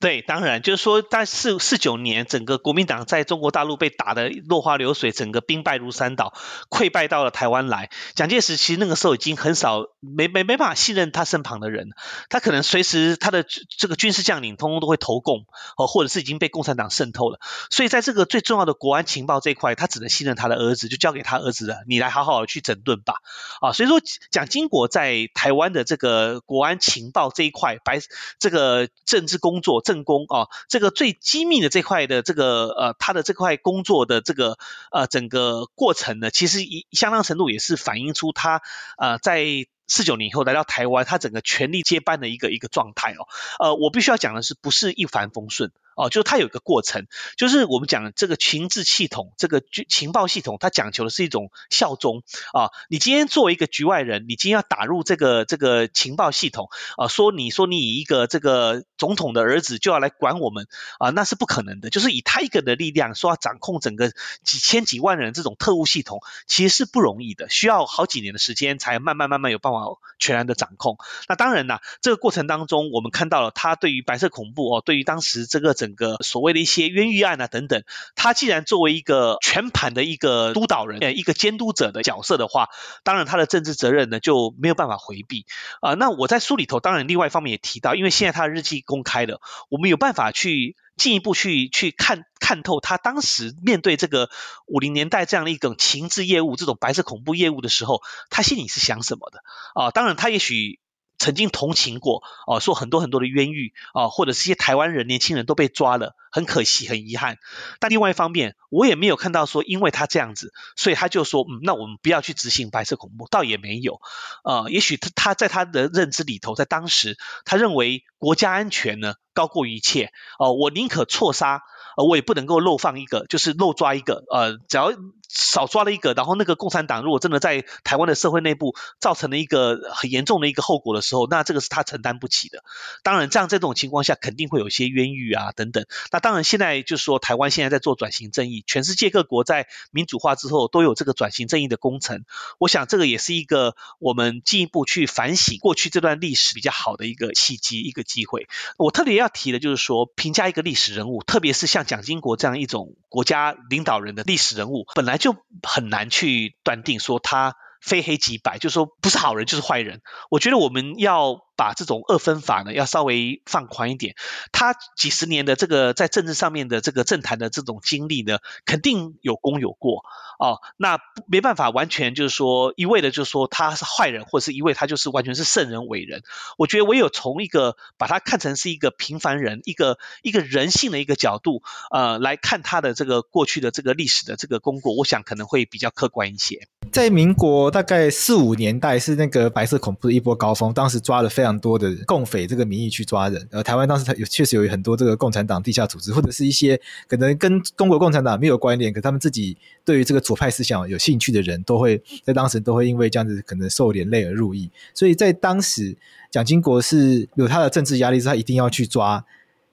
对，当然就是说，在四四九年，整个国民党在中国大陆被打得落花流水，整个兵败如山倒，溃败到了台湾来。蒋介石其实那个时候已经很少没没没办法信任他身旁的人，他可能随时他的这个军事将领通通都会投共，哦，或者是已经被共产党渗透了。所以在这个最重要的国安情报这一块，他只能信任他的儿子，就交给他儿子了，你来好好的去整顿吧。啊，所以说蒋经国在台湾的这个国安情报这一块，白这个政治工作。政工啊，这个最机密的这块的这个呃，他的这块工作的这个呃整个过程呢，其实一相当程度也是反映出他呃在四九年以后来到台湾，他整个权力接班的一个一个状态哦。呃，我必须要讲的是，不是一帆风顺。哦，就是它有一个过程，就是我们讲这个情治系统，这个情报系统，它讲求的是一种效忠啊。你今天作为一个局外人，你今天要打入这个这个情报系统啊，说你说你以一个这个总统的儿子就要来管我们啊，那是不可能的。就是以他一个人的力量说要掌控整个几千几万人这种特务系统，其实是不容易的，需要好几年的时间才慢慢慢慢有办法全然的掌控。那当然啦，这个过程当中，我们看到了他对于白色恐怖哦，对于当时这个整个所谓的一些冤狱案啊等等，他既然作为一个全盘的一个督导人，呃，一个监督者的角色的话，当然他的政治责任呢就没有办法回避啊，那我在书里头当然另外一方面也提到，因为现在他的日记公开了，我们有办法去进一步去去看看透他当时面对这个五零年代这样的一种情治业务，这种白色恐怖业务的时候，他心里是想什么的啊，当然他也许。曾经同情过哦、说很多很多的冤狱啊、或者是一些台湾人年轻人都被抓了，很可惜，很遗憾。但另外一方面，我也没有看到说因为他这样子，所以他就说，嗯，那我们不要去执行白色恐怖，倒也没有。呃，也许他他在他的认知里头，在当时，他认为国家安全呢高过一切哦、呃，我宁可错杀。呃，我也不能够漏放一个，就是漏抓一个，呃，只要少抓了一个，然后那个共产党如果真的在台湾的社会内部造成了一个很严重的一个后果的时候，那这个是他承担不起的。当然，这样这种情况下肯定会有一些冤狱啊等等。那当然，现在就是说台湾现在在做转型正义，全世界各国在民主化之后都有这个转型正义的工程。我想这个也是一个我们进一步去反省过去这段历史比较好的一个契机，一个机会。我特别要提的就是说，评价一个历史人物，特别是像。蒋经国这样一种国家领导人的历史人物，本来就很难去断定说他非黑即白，就是说不是好人就是坏人。我觉得我们要把这种二分法呢，要稍微放宽一点。他几十年的这个在政治上面的这个政坛的这种经历呢，肯定有功有过。哦，那没办法，完全就是说一味的，就是说他是坏人，或者是一味他就是完全是圣人伟人。我觉得唯有从一个把他看成是一个平凡人，一个一个人性的一个角度，呃，来看他的这个过去的这个历史的这个功过，我想可能会比较客观一些。在民国大概四五年代是那个白色恐怖的一波高峰，当时抓了非常多的共匪这个名义去抓人，呃，台湾当时有确实有很多这个共产党地下组织，或者是一些可能跟中国共产党没有关联，可他们自己对于这个。左派思想有兴趣的人都会在当时都会因为这样子可能受连累而入狱，所以在当时蒋经国是有他的政治压力，是他一定要去抓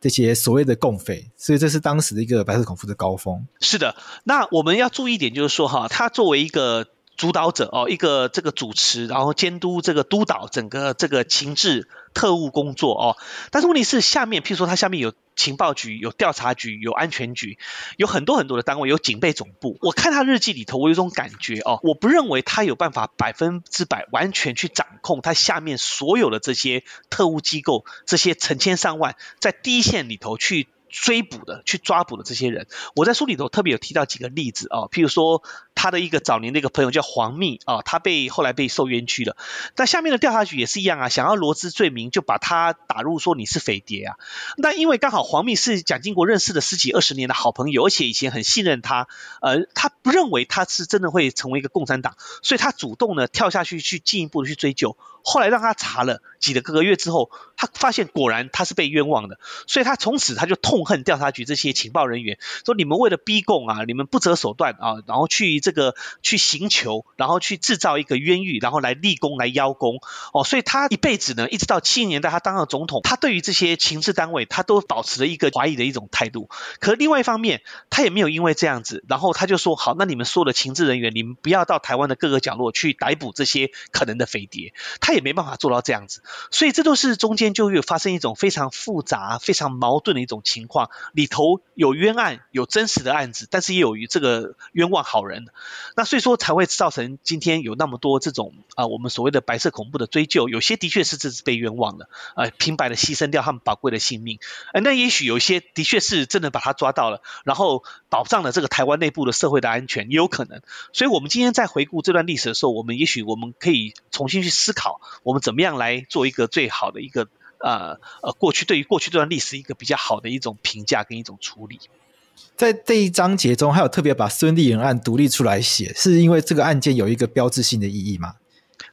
这些所谓的共匪，所以这是当时的一个白色恐怖的高峰。是的，那我们要注意一点，就是说哈，他作为一个主导者哦，一个这个主持，然后监督这个督导整个这个情治特务工作哦，但是问题是下面，譬如说他下面有。情报局有调查局，有安全局，有很多很多的单位，有警备总部。我看他日记里头，我有一种感觉哦，我不认为他有办法百分之百完全去掌控他下面所有的这些特务机构，这些成千上万在第一线里头去。追捕的、去抓捕的这些人，我在书里头特别有提到几个例子啊，譬如说他的一个早年的一个朋友叫黄密啊，他被后来被受冤屈了。但下面的调查局也是一样啊，想要罗织罪名，就把他打入说你是匪谍啊。那因为刚好黄密是蒋经国认识的十几二十年的好朋友，而且以前很信任他，呃，他不认为他是真的会成为一个共产党，所以他主动呢跳下去去进一步的去追究。后来让他查了几个个月之后，他发现果然他是被冤枉的，所以他从此他就痛恨调查局这些情报人员，说你们为了逼供啊，你们不择手段啊，然后去这个去刑求，然后去制造一个冤狱，然后来立功来邀功。哦，所以他一辈子呢，一直到七十年代他当了总统，他对于这些情治单位他都保持了一个怀疑的一种态度。可是另外一方面，他也没有因为这样子，然后他就说好，那你们所有的情治人员，你们不要到台湾的各个角落去逮捕这些可能的匪谍，他也没办法做到这样子，所以这都是中间就会发生一种非常复杂、非常矛盾的一种情况，里头有冤案，有真实的案子，但是也有于这个冤枉好人，那所以说才会造成今天有那么多这种啊、我们所谓的白色恐怖的追究，有些的确是这是被冤枉的，啊、呃，平白的牺牲掉他们宝贵的性命，呃、那也许有些的确是真的把他抓到了，然后保障了这个台湾内部的社会的安全，也有可能，所以我们今天在回顾这段历史的时候，我们也许我们可以重新去思考，我们。怎么样来做一个最好的一个呃呃过去对于过去这段历史一个比较好的一种评价跟一种处理？在这一章节中，还有特别把孙立人案独立出来写，是因为这个案件有一个标志性的意义吗？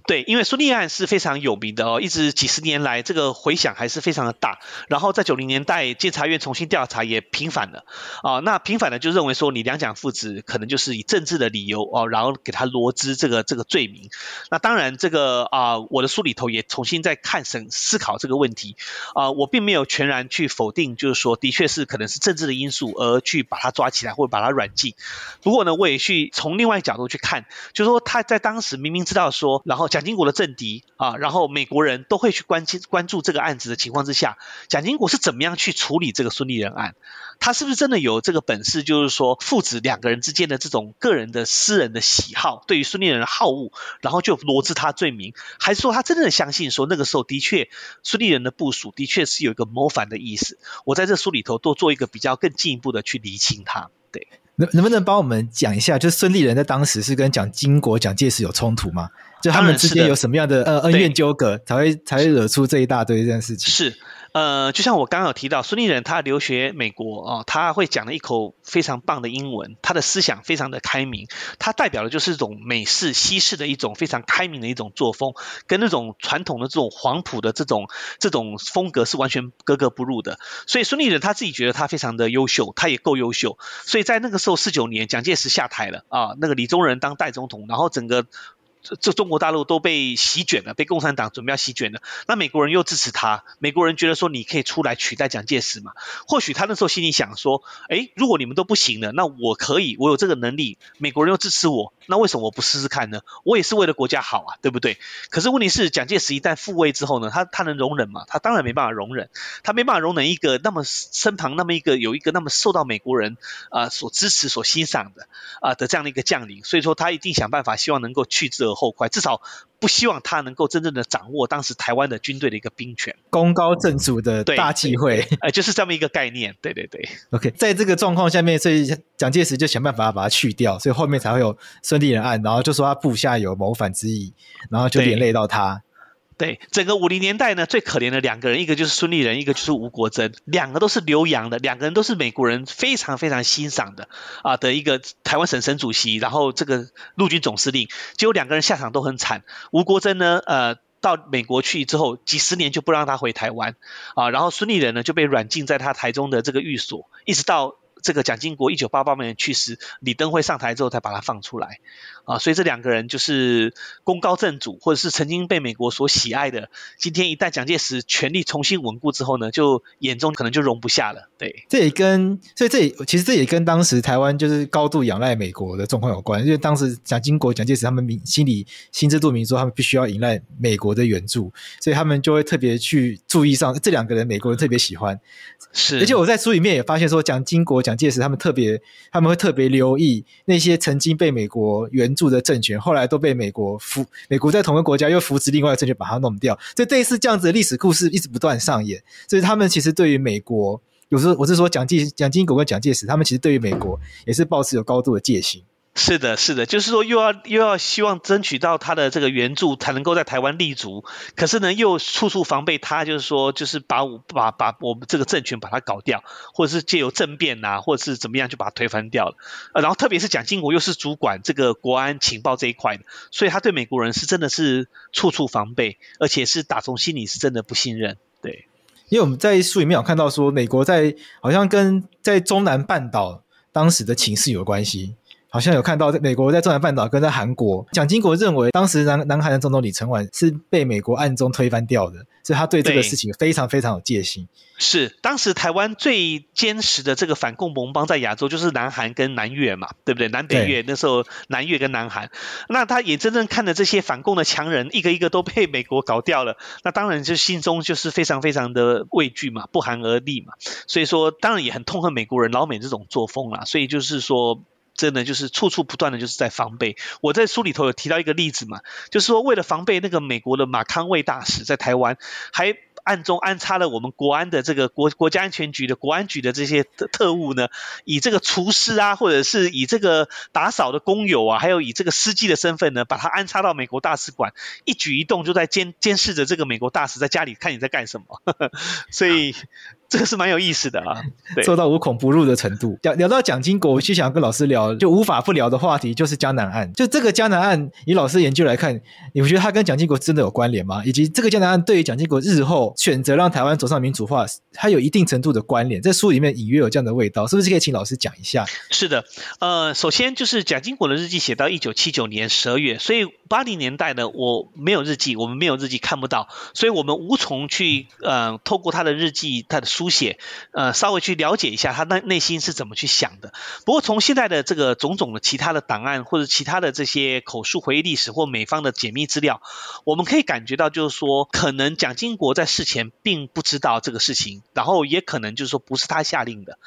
对，因为苏利案是非常有名的哦，一直几十年来这个回响还是非常的大。然后在九零年代，监察院重新调查也平反了啊。那平反呢，就认为说你两蒋父子可能就是以政治的理由哦，然后给他罗织这个这个罪名。那当然这个啊，我的书里头也重新在看审思考这个问题啊，我并没有全然去否定，就是说的确是可能是政治的因素而去把他抓起来或者把他软禁。不过呢，我也去从另外一个角度去看，就是说他在当时明明知道说，然后蒋经国的政敌啊，然后美国人都会去关心关注这个案子的情况之下，蒋经国是怎么样去处理这个孙立人案？他是不是真的有这个本事？就是说父子两个人之间的这种个人的私人的喜好，对于孙立人的好恶，然后就罗织他罪名，还是说他真的相信说那个时候的确孙立人的部署的确是有一个谋反的意思？我在这书里头多做一个比较更进一步的去厘清他。对，能能不能帮我们讲一下，就孙立人在当时是跟蒋经国、蒋介石有冲突吗？就他们之间有什么样的呃恩怨纠葛，才会才会惹出这一大堆这件事情？是。呃，就像我刚刚有提到，孙立人他留学美国哦，他会讲了一口非常棒的英文，他的思想非常的开明，他代表的就是一种美式西式的一种非常开明的一种作风，跟那种传统的这种黄埔的这种这种风格是完全格格不入的。所以孙立人他自己觉得他非常的优秀，他也够优秀，所以在那个时候四九年，蒋介石下台了啊，那个李宗仁当代总统，然后整个。这中国大陆都被席卷了，被共产党准备要席卷了。那美国人又支持他，美国人觉得说你可以出来取代蒋介石嘛？或许他那时候心里想说，诶，如果你们都不行了，那我可以，我有这个能力，美国人又支持我，那为什么我不试试看呢？我也是为了国家好啊，对不对？可是问题是，蒋介石一旦复位之后呢，他他能容忍吗？他当然没办法容忍，他没办法容忍一个那么身旁那么一个有一个那么受到美国人啊、所支持、所欣赏的啊、的这样的一个将领，所以说他一定想办法，希望能够去之而后快，至少不希望他能够真正的掌握当时台湾的军队的一个兵权，功高震主的大忌讳，呃，就是这么一个概念。对对对，OK，在这个状况下面，所以蒋介石就想办法把它去掉，所以后面才会有孙立人案，然后就说他部下有谋反之意，然后就连累到他。对，整个五零年代呢，最可怜的两个人，一个就是孙立人，一个就是吴国楨，两个都是留洋的，两个人都是美国人非常非常欣赏的啊的一个台湾省省主席，然后这个陆军总司令，结果两个人下场都很惨。吴国楨呢，呃，到美国去之后，几十年就不让他回台湾啊，然后孙立人呢就被软禁在他台中的这个寓所，一直到。这个蒋经国一九八八年去世，李登辉上台之后才把他放出来，啊，所以这两个人就是功高震主，或者是曾经被美国所喜爱的。今天一旦蒋介石权力重新稳固之后呢，就眼中可能就容不下了。对，这也跟所以这也其实这也跟当时台湾就是高度仰赖美国的状况有关，因为当时蒋经国、蒋介石他们明心里心知肚明，说他们必须要依赖美国的援助，所以他们就会特别去注意上这两个人，美国人特别喜欢。是，而且我在书里面也发现说，蒋经国、蒋介石他们特别，他们会特别留意那些曾经被美国援住的政权，后来都被美国扶，美国在同一个国家又扶持另外的政权把它弄掉，所以这一次这样子的历史故事一直不断上演。所以他们其实对于美国，有时候我是说蒋介蒋经国跟蒋介石，他们其实对于美国也是抱持有高度的戒心。是的，是的，就是说又要又要希望争取到他的这个援助，才能够在台湾立足。可是呢，又处处防备他，就是说，就是把我把把我们这个政权把它搞掉，或者是借由政变呐、啊，或者是怎么样就把它推翻掉了。呃，然后特别是蒋经国又是主管这个国安情报这一块的，所以他对美国人是真的是处处防备，而且是打从心里是真的不信任。对，因为我们在书里面有看到说，美国在好像跟在中南半岛当时的情势有关系。好像有看到，在美国在中南半岛跟在韩国，蒋经国认为当时南南韩的总统李承晚是被美国暗中推翻掉的，所以他对这个事情非常非常有戒心。是当时台湾最坚实的这个反共盟邦在亚洲，就是南韩跟南越嘛，对不对？南北越那时候南越跟南韩，那他也真正看着这些反共的强人一个一个都被美国搞掉了，那当然就心中就是非常非常的畏惧嘛，不寒而栗嘛。所以说当然也很痛恨美国人老美这种作风啦，所以就是说。真的就是处处不断的就是在防备。我在书里头有提到一个例子嘛，就是说为了防备那个美国的马康卫大使在台湾，还暗中安插了我们国安的这个国国家安全局的国安局的这些特特务呢，以这个厨师啊，或者是以这个打扫的工友啊，还有以这个司机的身份呢，把他安插到美国大使馆，一举一动就在监监视着这个美国大使在家里看你在干什么。所以这个是蛮有意思的啊，做到无孔不入的程度。聊聊到蒋经国，我就想跟老师聊，就无法不聊的话题就是江南案。就这个江南案，以老师研究来看，你会觉得他跟蒋经国真的有关联吗？以及这个江南案对于蒋经国日后选择让台湾走上民主化，它有一定程度的关联？在书里面隐约有这样的味道，是不是可以请老师讲一下？是的，呃，首先就是蒋经国的日记写到一九七九年十二月，所以八零年代呢，我没有日记，我们没有日记看不到，所以我们无从去呃透过他的日记，他的书写，呃，稍微去了解一下他内内心是怎么去想的。不过从现在的这个种种的其他的档案或者其他的这些口述回忆历史或美方的解密资料，我们可以感觉到，就是说，可能蒋经国在事前并不知道这个事情，然后也可能就是说不是他下令的。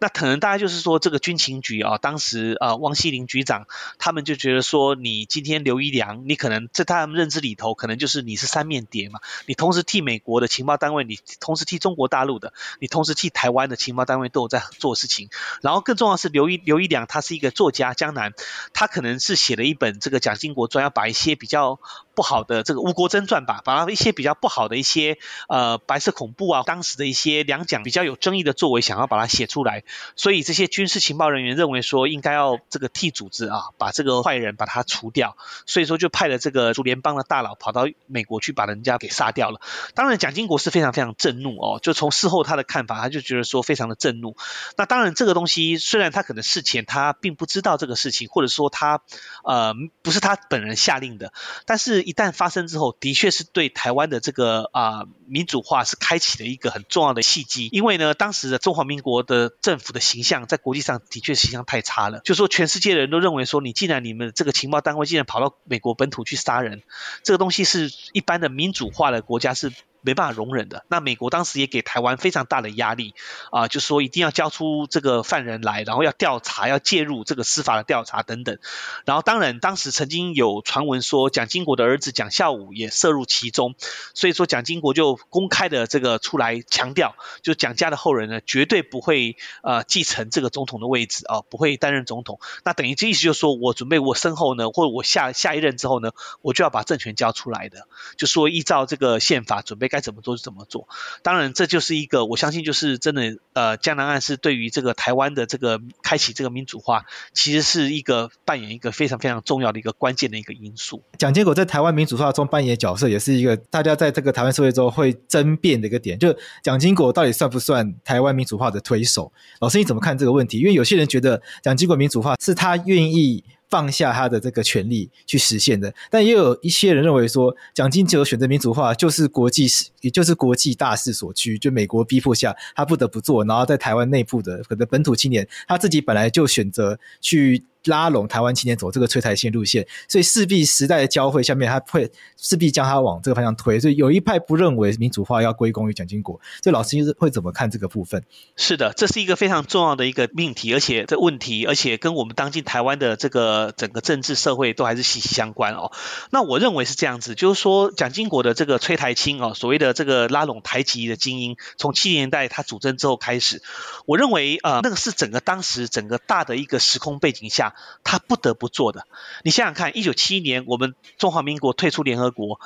那可能大概就是说，这个军情局啊，当时啊，汪希林局长他们就觉得说，你今天刘一良，你可能在他们认知里头，可能就是你是三面谍嘛，你同时替美国的情报单位，你同时替中国大陆的，你同时去台湾的情报单位都有在做事情。然后更重要的是，刘一刘一良他是一个作家，江南，他可能是写了一本这个蒋经国专，要把一些比较不好的这个吴国楨传吧，把他一些比较不好的一些呃白色恐怖啊，当时的一些两蒋比较有争议的作为，想要把它写出来。所以这些军事情报人员认为说，应该要这个替组织啊，把这个坏人把他除掉。所以说就派了这个驻联帮的大佬跑到美国去把人家给杀掉了。当然蒋经国是非常非常震怒哦，就从事后他的看法，他就觉得说非常的震怒。那当然这个东西虽然他可能事前他并不知道这个事情，或者说他呃不是他本人下令的，但是一旦发生之后，的确是对台湾的这个啊、民主化是开启了一个很重要的契机。因为呢，当时的中华民国的政府的形象在国际上的确形象太差了，就说全世界的人都认为说，你既然你们这个情报单位竟然跑到美国本土去杀人，这个东西是一般的民主化的国家是。没办法容忍的。那美国当时也给台湾非常大的压力啊、呃，就说一定要交出这个犯人来，然后要调查，要介入这个司法的调查等等。然后当然，当时曾经有传闻说，蒋经国的儿子蒋孝武也涉入其中，所以说蒋经国就公开的这个出来强调，就蒋家的后人呢，绝对不会呃继承这个总统的位置啊、不会担任总统。那等于这意思就是说我准备我身后呢，或者我下下一任之后呢，我就要把政权交出来的，就说依照这个宪法准备。该怎么做就怎么做，当然这就是一个我相信就是真的，呃，江南案是对于这个台湾的这个开启这个民主化，其实是一个扮演一个非常非常重要的一个关键的一个因素。蒋经国在台湾民主化中扮演角色，也是一个大家在这个台湾社会中会争辩的一个点，就蒋经国到底算不算台湾民主化的推手？老师你怎么看这个问题？因为有些人觉得蒋经国民主化是他愿意。放下他的这个权利去实现的，但也有一些人认为说，蒋经国选择民主化就是国际，也就是国际大势所趋，就美国逼迫下他不得不做，然后在台湾内部的可能本土青年他自己本来就选择去。拉拢台湾青年走这个催台线路线，所以势必时代的交汇下面，他会势必将他往这个方向推。所以有一派不认为民主化要归功于蒋经国，所以老师是会怎么看这个部分？是的，这是一个非常重要的一个命题，而且这问题，而且跟我们当今台湾的这个整个政治社会都还是息息相关哦。那我认为是这样子，就是说蒋经国的这个催台青哦，所谓的这个拉拢台籍的精英，从七零年代他主政之后开始，我认为呃，那个是整个当时整个大的一个时空背景下。他不得不做的，你想想看，一九七一年我们中华民国退出联合国，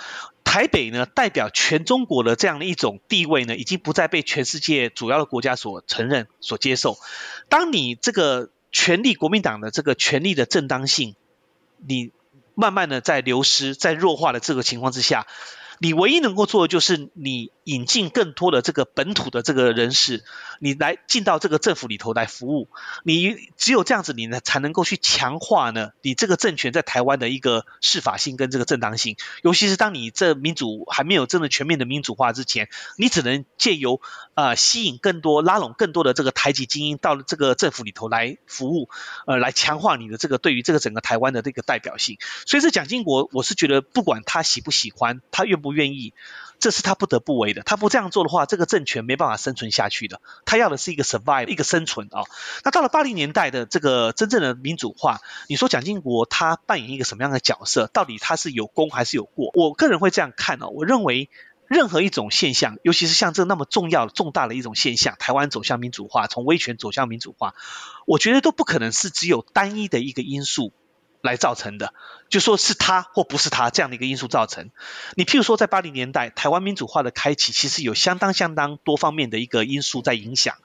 台北呢代表全中国的这样的一种地位呢，已经不再被全世界主要的国家所承认、所接受。当你这个权力，国民党的这个权力的正当性，你慢慢的在流失、在弱化的这个情况之下，你唯一能够做的就是你。引进更多的这个本土的这个人士，你来进到这个政府里头来服务，你只有这样子，你呢才能够去强化呢你这个政权在台湾的一个适法性跟这个正当性。尤其是当你这民主还没有真的全面的民主化之前，你只能借由呃吸引更多、拉拢更多的这个台籍精英到这个政府里头来服务，呃，来强化你的这个对于这个整个台湾的这个代表性。所以，这蒋经国，我是觉得不管他喜不喜欢，他愿不不愿意。这是他不得不为的，他不这样做的话，这个政权没办法生存下去的。他要的是一个 survive，一个生存啊、那到了八零年代的这个真正的民主化，你说蒋经国他扮演一个什么样的角色？到底他是有功还是有过？我个人会这样看哦。我认为任何一种现象，尤其是像这那么重要、重大的一种现象，台湾走向民主化，从威权走向民主化，我觉得都不可能是只有单一的一个因素来造成的，就说是他或不是他这样的一个因素造成。你譬如说，在八零年代台湾民主化的开启，其实有相当相当多方面的一个因素在影响。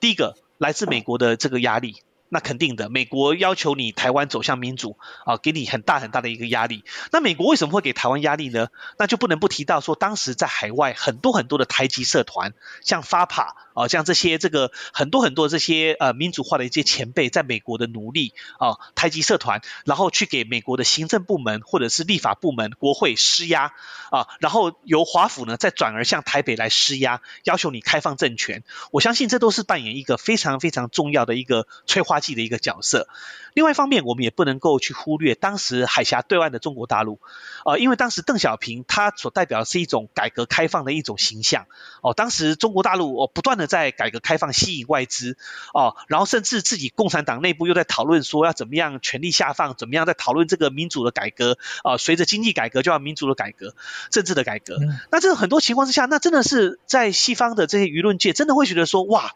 第一个，来自美国的这个压力。那肯定的，美国要求你台湾走向民主啊，给你很大很大的一个压力。那美国为什么会给台湾压力呢？那就不能不提到说，当时在海外很多很多的台籍社团，像 FAPA 啊，像这些这个很多很多这些呃民主化的一些前辈，在美国的努力啊，台籍社团，然后去给美国的行政部门或者是立法部门、国会施压啊，然后由华府呢再转而向台北来施压，要求你开放政权。我相信这都是扮演一个非常非常重要的一个催化剂的一个角色。另外一方面，我们也不能够去忽略当时海峡对岸的中国大陆，呃，因为当时邓小平他所代表的是一种改革开放的一种形象，哦，当时中国大陆哦不断的在改革开放，吸引外资，哦，然后甚至自己共产党内部又在讨论说要怎么样权力下放，怎么样在讨论这个民主的改革，啊，随着经济改革就要民主的改革，政治的改革，那这个很多情况之下，那真的是在西方的这些舆论界真的会觉得说，哇。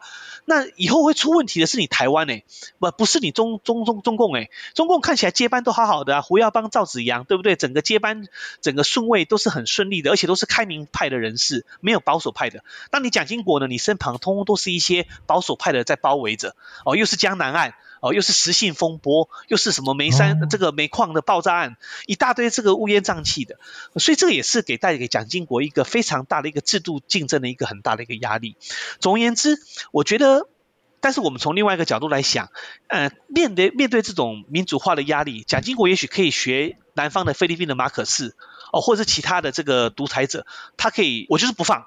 那以后会出问题的是你台湾诶，不不是你中中中中共诶，中共看起来接班都好好的啊，胡耀邦、赵紫阳，对不对？整个接班整个顺位都是很顺利的，而且都是开明派的人士，没有保守派的。那你蒋经国呢？你身旁通通都是一些保守派的在包围着，哦，又是江南岸。哦，又是石信风波，又是什么煤山这个煤矿的爆炸案，一大堆这个乌烟瘴气的，所以这个也是给带给蒋经国一个非常大的一个制度竞争的一个很大的一个压力。总而言之，我觉得，但是我们从另外一个角度来想，呃，面对面对这种民主化的压力，蒋经国也许可以学南方的菲律宾的马可仕，哦，或者是其他的这个独裁者，他可以，我就是不放。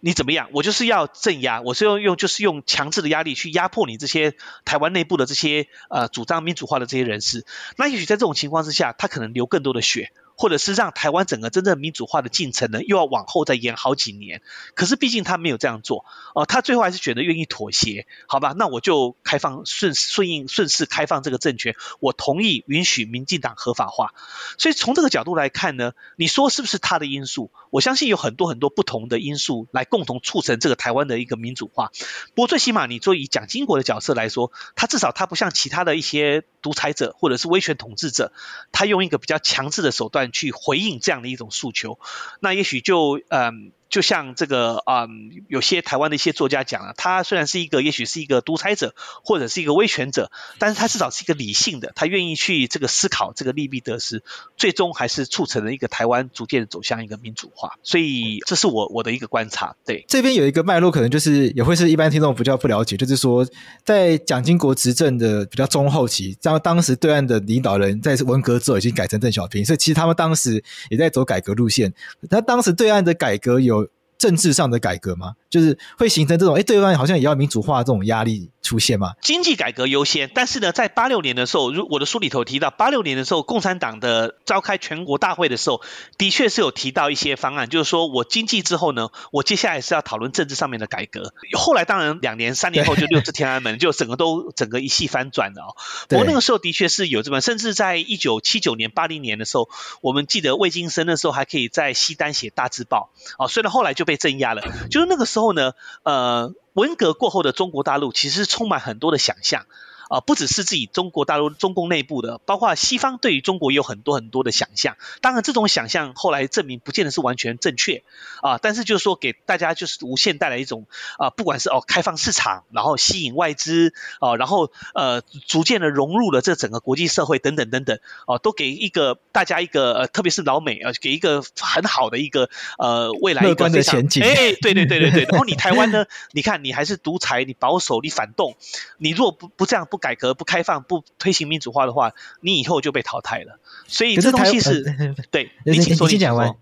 你怎么样？我就是要镇压，我是用用就是用强制的压力去压迫你这些台湾内部的这些呃主张民主化的这些人士。那也许在这种情况之下，他可能流更多的血。或者是让台湾整个真正民主化的进程呢，又要往后再延好几年。可是毕竟他没有这样做，哦、他最后还是选择愿意妥协，好吧？那我就开放顺顺应顺势开放这个政权，我同意允许民进党合法化。所以从这个角度来看呢，你说是不是他的因素？我相信有很多很多不同的因素来共同促成这个台湾的一个民主化。不过最起码你做以蒋经国的角色来说，他至少他不像其他的一些独裁者或者是威权统治者，他用一个比较强制的手段。去回应这样的一种诉求，那也许就嗯。就像这个嗯，有些台湾的一些作家讲了，他虽然是一个，也许是一个独裁者或者是一个威权者，但是他至少是一个理性的，他愿意去这个思考这个利弊得失，最终还是促成了一个台湾逐渐走向一个民主化。所以这是我我的一个观察。对，这边有一个脉络，可能就是也会是一般听众比较不了解，就是说在蒋经国执政的比较中后期，当当时对岸的领导人在文革之后已经改成邓小平，所以其实他们当时也在走改革路线。他当时对岸的改革有。政治上的改革吗？就是会形成这种，哎，对方好像也要民主化这种压力出现嘛？经济改革优先，但是呢，在八六年的时候，如我的书里头提到，八六年的时候，共产党的召开全国大会的时候，的确是有提到一些方案，就是说我经济之后呢，我接下来是要讨论政治上面的改革。后来当然两年、三年后 就六次天安门，就整个都整个一系翻转了哦。不过那个时候的确是有这么，甚至在一九七九年、八零年的时候，我们记得魏京生那时候还可以在西单写大字报哦，虽然后来就被镇压了，就是那个时候后呢，呃，文革过后的中国大陆其实充满很多的想象。啊，不只是自己中国大陆中共内部的，包括西方对于中国也有很多很多的想象。当然，这种想象后来证明不见得是完全正确啊。但是就是说，给大家就是无限带来一种啊，不管是哦开放市场，然后吸引外资啊，然后呃逐渐的融入了这整个国际社会等等等等哦，都给一个大家一个呃，特别是老美啊，给一个很好的一个呃未来一个前景。哎，对对对对对。然后你台湾呢，你看你还是独裁，你保守，你反动，你如果不不这样不。不改革、不开放、不推行民主化的话，你以后就被淘汰了。所以这东西是，是对。你请说，你先讲完。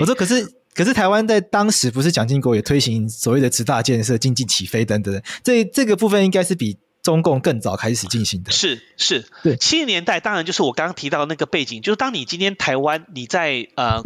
我说，可是，可是台湾在当时不是蒋经国也推行所谓的十大建设、经济起飞等等，这这个部分应该是比中共更早开始进行的。是是，对。七十年代当然就是我刚刚提到的那个背景，就是当你今天台湾你在呃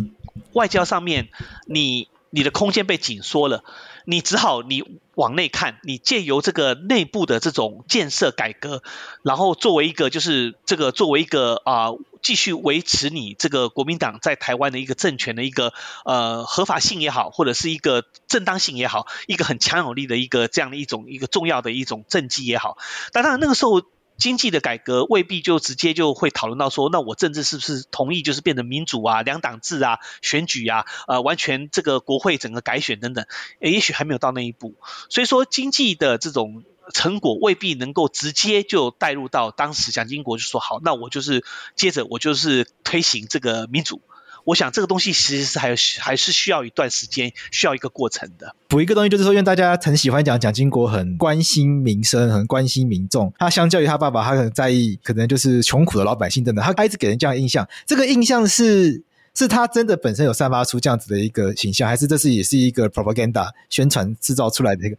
外交上面，你你的空间被紧缩了。你只好你往内看，你借由这个内部的这种建设改革，然后作为一个就是这个作为一个啊、继续维持你这个国民党在台湾的一个政权的一个呃合法性也好，或者是一个正当性也好，一个很强有力的一个这样的一种一个重要的一种政绩也好。当然那个时候经济的改革未必就直接就会讨论到说，那我政治是不是同意就是变成民主啊、两党制啊、选举啊、呃，完全这个国会整个改选等等，也许还没有到那一步。所以说，经济的这种成果未必能够直接就带入到当时蒋经国就说好，那我就是接着我就是推行这个民主。我想这个东西其实是还有还是需要一段时间，需要一个过程的。补一个东西就是说，因为大家很喜欢讲蒋经国很关心民生，很关心民众。他相较于他爸爸，他很在意可能就是穷苦的老百姓等等。他一直给人这样的印象，这个印象是是他真的本身有散发出这样子的一个形象，还是这是也是一个 propaganda 宣传制造出来的一个？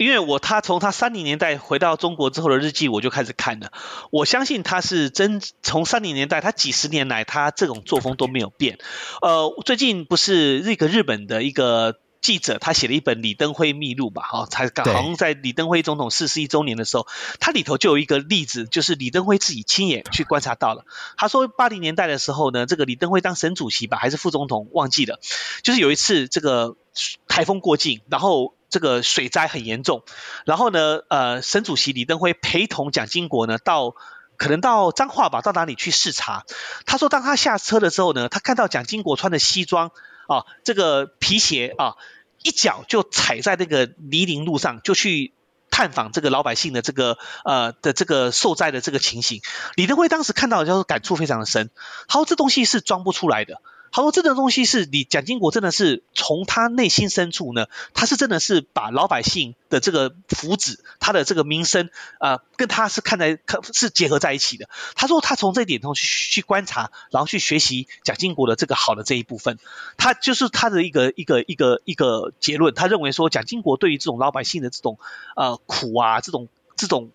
因为我他从他三零年代回到中国之后的日记，我就开始看了。我相信他是真从三零年代，他几十年来他这种作风都没有变。呃，最近不是那个日本的一个记者，他写了一本《李登辉秘录》吧？哈，才刚好像在李登辉总统逝世一周年的时候，他里头就有一个例子，就是李登辉自己亲眼去观察到了。他说八零年代的时候呢，这个李登辉当省主席吧，还是副总统，忘记了。就是有一次这个台风过境，然后。这个水灾很严重，然后呢，呃，省主席李登辉陪同蒋经国呢，到可能到彰化吧，到哪里去视察？他说，当他下车的时候呢，他看到蒋经国穿的西装啊，这个皮鞋啊，一脚就踩在那个泥泞路上，就去探访这个老百姓的这个呃的这个受灾的这个情形。李登辉当时看到的时候感触非常的深，他说这东西是装不出来的。他说：“这个东西是你蒋经国真的是从他内心深处呢，他是真的是把老百姓的这个福祉，他的这个民生，呃，跟他是看在看是结合在一起的。他说他从这一点上去去观察，然后去学习蒋经国的这个好的这一部分，他就是他的一个一个一个一个结论。他认为说蒋经国对于这种老百姓的这种呃苦啊，这种这种。”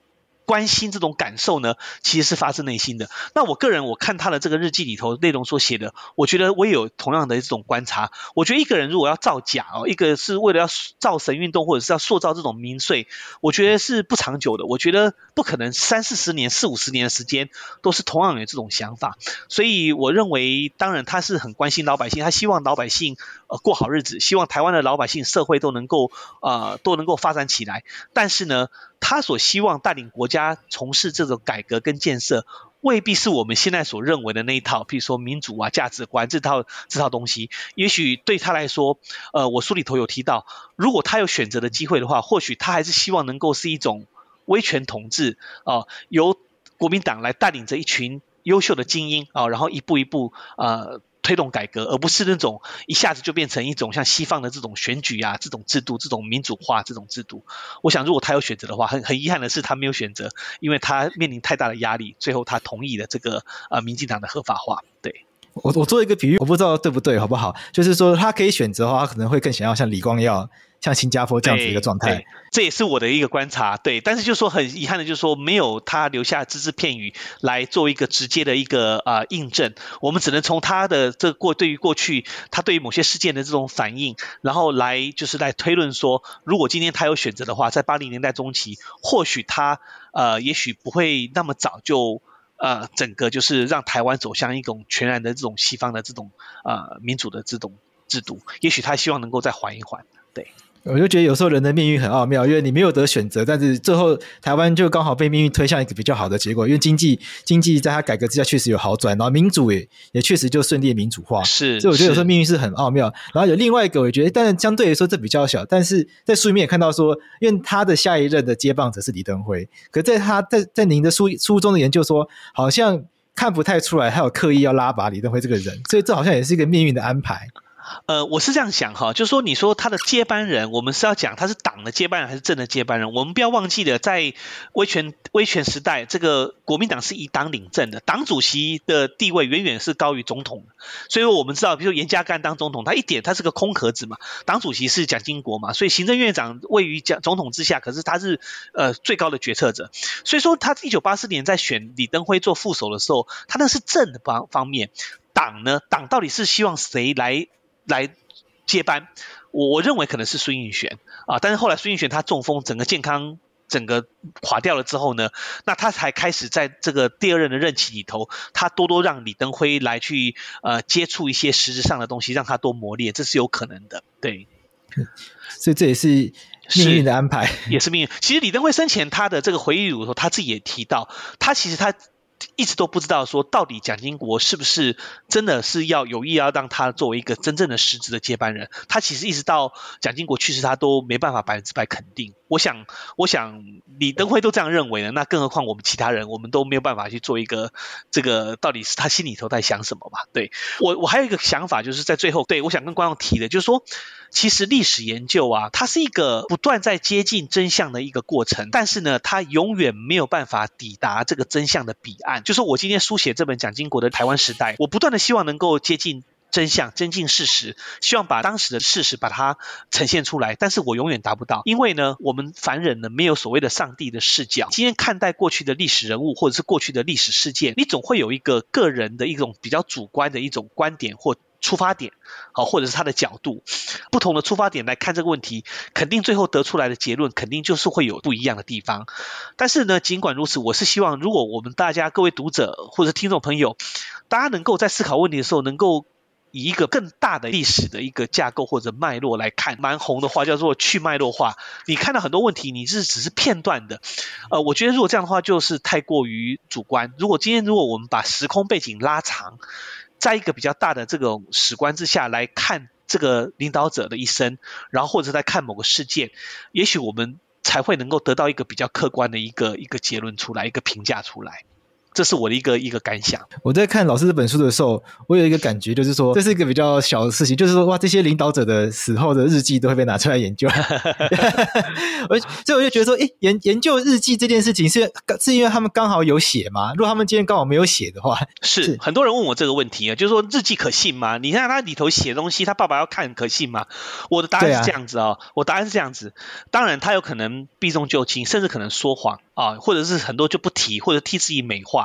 关心这种感受呢，其实是发自内心的。那我个人我看他的这个日记里头内容所写的，我觉得我也有同样的这种观察。我觉得一个人如果要造假哦，一个是为了要造神运动，或者是要塑造这种民粹，我觉得是不长久的。我觉得不可能三四十年、四五十年的时间都是同样有这种想法。所以我认为，当然他是很关心老百姓，他希望老百姓呃过好日子，希望台湾的老百姓社会都能够呃都能够发展起来。但是呢，他所希望带领国家从事这种改革跟建设，未必是我们现在所认为的那一套，譬如说民主啊、价值观这套这套东西。也许对他来说，呃，我书里头有提到，如果他有选择的机会的话，或许他还是希望能够是一种威权统治啊、由国民党来带领着一群优秀的精英啊、然后一步一步呃。推动改革，而不是那种一下子就变成一种像西方的这种选举啊，这种制度，这种民主化这种制度。我想，如果他有选择的话，很很遗憾的是，他没有选择，因为他面临太大的压力，最后他同意了这个呃民进党的合法化。对。我我做一个比喻，我不知道对不对，好不好？就是说，他可以选择的话，他可能会更想要像李光耀、像新加坡这样子一个状态。这也是我的一个观察，对。但是就是说很遗憾的，就是说没有他留下只字片语来做一个直接的一个啊、呃、印证。我们只能从他的这个过对于过去他对于某些事件的这种反应，然后来就是来推论说，如果今天他有选择的话，在八零年代中期，或许他呃也许不会那么早就。呃，整个就是让台湾走向一种全然的这种西方的这种呃民主的这种制度，也许他希望能够再缓一缓，对。我就觉得有时候人的命运很奥妙，因为你没有得选择，但是最后台湾就刚好被命运推向一个比较好的结果，因为经济经济在它改革之下确实有好转，然后民主也也确实就顺利民主化。是，所以我觉得有时候命运是很奥妙。然后有另外一个，我觉得，但是相对来说这比较小，但是在书里面也看到说，因为他的下一任的接棒者是李登辉，可在他在在您的书书中的研究说，好像看不太出来他有刻意要拉拔李登辉这个人，所以这好像也是一个命运的安排。呃，我是这样想哈，就是说，你说他的接班人，我们是要讲他是党的接班人还是政的接班人？我们不要忘记了，在威权威权时代，这个国民党是以党领政的，党主席的地位远远是高于总统。所以，我们知道，比如说严家淦当总统，他一点他是个空壳子嘛，党主席是蒋经国嘛，所以行政院长位于蒋总统之下，可是他是呃最高的决策者。所以说，他一九八四年在选李登辉做副手的时候，他那是政的方方面，党呢，党到底是希望谁来？来接班，我我认为可能是孙运璇啊，但是后来孙运璇他中风，整个健康整个垮掉了之后呢，那他才开始在这个第二任的任期里头，他多多让李登辉来去呃接触一些实质上的东西，让他多磨练，这是有可能的，对。所以这也是命运的安排也是命运。其实李登辉生前他的这个回忆录的时候，他自己也提到，他其实他。一直都不知道说到底蒋经国是不是真的是要有意要让他作为一个真正的实质的接班人？他其实一直到蒋经国去世，他都没办法百分之百肯定。我想，我想李登辉都这样认为呢，那更何况我们其他人，我们都没有办法去做一个这个到底是他心里头在想什么嘛？对，我，我还有一个想法，就是在最后，对，我想跟观众提的，就是说，其实历史研究啊，它是一个不断在接近真相的一个过程，但是呢，它永远没有办法抵达这个真相的彼岸。就是我今天书写这本蒋经国的台湾时代，我不断的希望能够接近。真相，增进事实，希望把当时的事实把它呈现出来，但是我永远达不到，因为呢，我们凡人呢，没有所谓的上帝的视角。今天看待过去的历史人物或者是过去的历史事件，你总会有一个个人的一种比较主观的一种观点或出发点，好，或者是他的角度，不同的出发点来看这个问题，肯定最后得出来的结论肯定就是会有不一样的地方。但是呢，尽管如此，我是希望如果我们大家各位读者或者听众朋友，大家能够在思考问题的时候能够。以一个更大的历史的一个架构或者脉络来看，蛮红的话叫做去脉络化。你看到很多问题，你是只是片段的，呃，我觉得如果这样的话，就是太过于主观。如果今天如果我们把时空背景拉长，在一个比较大的这种史观之下来看这个领导者的一生，然后或者在看某个事件，也许我们才会能够得到一个比较客观的一个一个结论出来，一个评价出来。这是我的一个一个感想。我在看老师这本书的时候，我有一个感觉，就是说这是一个比较小的事情，就是说哇，这些领导者的死后的日记都会被拿出来研究。我所以我就觉得说，诶，研研究日记这件事情是是因为他们刚好有写吗？如果他们今天刚好没有写的话，是，是很多人问我这个问题啊，就是说日记可信吗？你看他里头写东西，他爸爸要看可信吗？我的答案是这样子哦，啊、我答案是这样子。当然，他有可能避重就轻，甚至可能说谎啊，或者是很多就不提，或者替自己美化。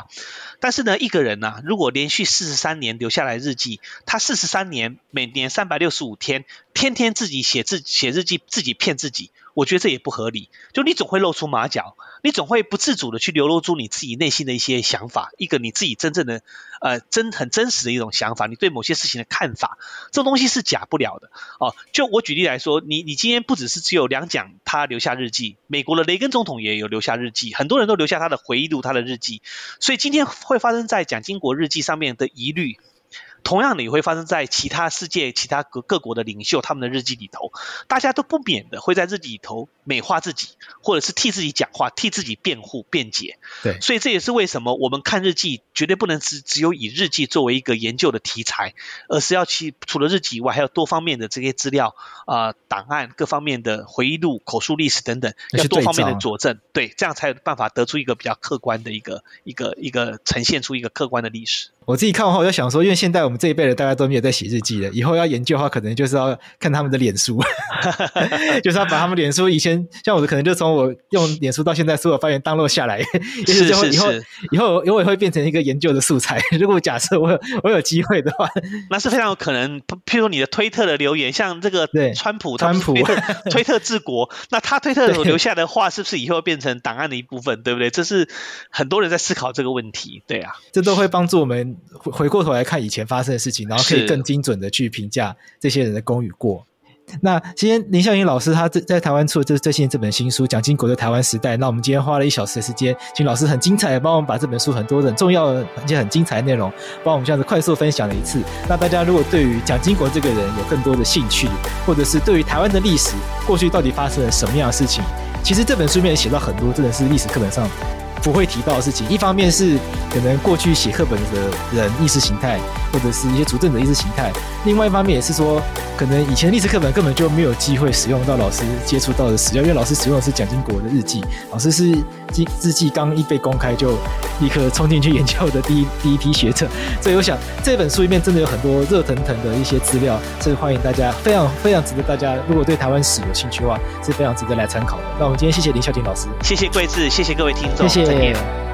但是呢，一个人呢、如果连续四十三年留下来日记，他四十三年，每年三百六十五天，天天自己写字写日记，自己骗自己。我觉得这也不合理，就你总会露出马脚，你总会不自主的去流露出你自己内心的一些想法，一个你自己真正的呃真很真实的一种想法，你对某些事情的看法，这东西是假不了的哦。就我举例来说，你你今天不只是只有两蒋他留下日记，美国的雷根总统也有留下日记，很多人都留下他的回忆录、他的日记，所以今天会发生在蒋经国日记上面的疑虑。同样的也会发生在其他世界、其他各各国的领袖他们的日记里头，大家都不免的会在日记里头美化自己，或者是替自己讲话、替自己辩护、辩解。对，所以这也是为什么我们看日记绝对不能只只有以日记作为一个研究的题材，而是要去除了日记以外，还有多方面的这些资料啊、呃、档案、各方面的回忆录、口述历史等等，要多方面的佐证。对，这样才有办法得出一个比较客观的一个一个一个呈现出一个客观的历史。我自己看完后，我就想说，因为现在我们这一辈的大家都没有在写日记了，以后要研究的话，可能就是要看他们的脸书，就是要把他们脸书以前像我的，可能就从我用脸书到现在所有发言 download 下来，也许就会以后以后以后也会变成一个研究的素材。如果假设我有我有机会的话，那是非常有可能。譬如你的推特的留言，像这个川普，川普 推特治国，那他推特 留下的话，是不是以后会变成档案的一部分？对不对？这是很多人在思考这个问题。对啊，这都会帮助我们。回回过头来看以前发生的事情，然后可以更精准的去评价这些人的功与过。那今天林孝英老师他在在台湾出的这最新这本新书《蒋经国的台湾时代》，那我们今天花了一小时的时间，请老师很精彩的帮我们把这本书很多很重要的而且很精彩的内容，帮我们这样子快速分享了一次。那大家如果对于蒋经国这个人有更多的兴趣，或者是对于台湾的历史过去到底发生了什么样的事情，其实这本书里面写到很多真的是历史课本上不会提到的事情，一方面是可能过去写课本的人意识形态，或者是一些主政者意识形态；另外一方面也是说，可能以前历史课本根本就没有机会使用到老师接触到的史料，因为老师使用的是蒋经国的日记，老师是日记刚一被公开就立刻冲进去研究的第一第一批学者，所以我想这本书里面真的有很多热腾腾的一些资料，所以欢迎大家非常非常值得大家，如果对台湾史有兴趣的话，是非常值得来参考的。那我们今天谢谢林孝廷老师，谢谢贵志，谢谢各位听众，谢谢。Thank you.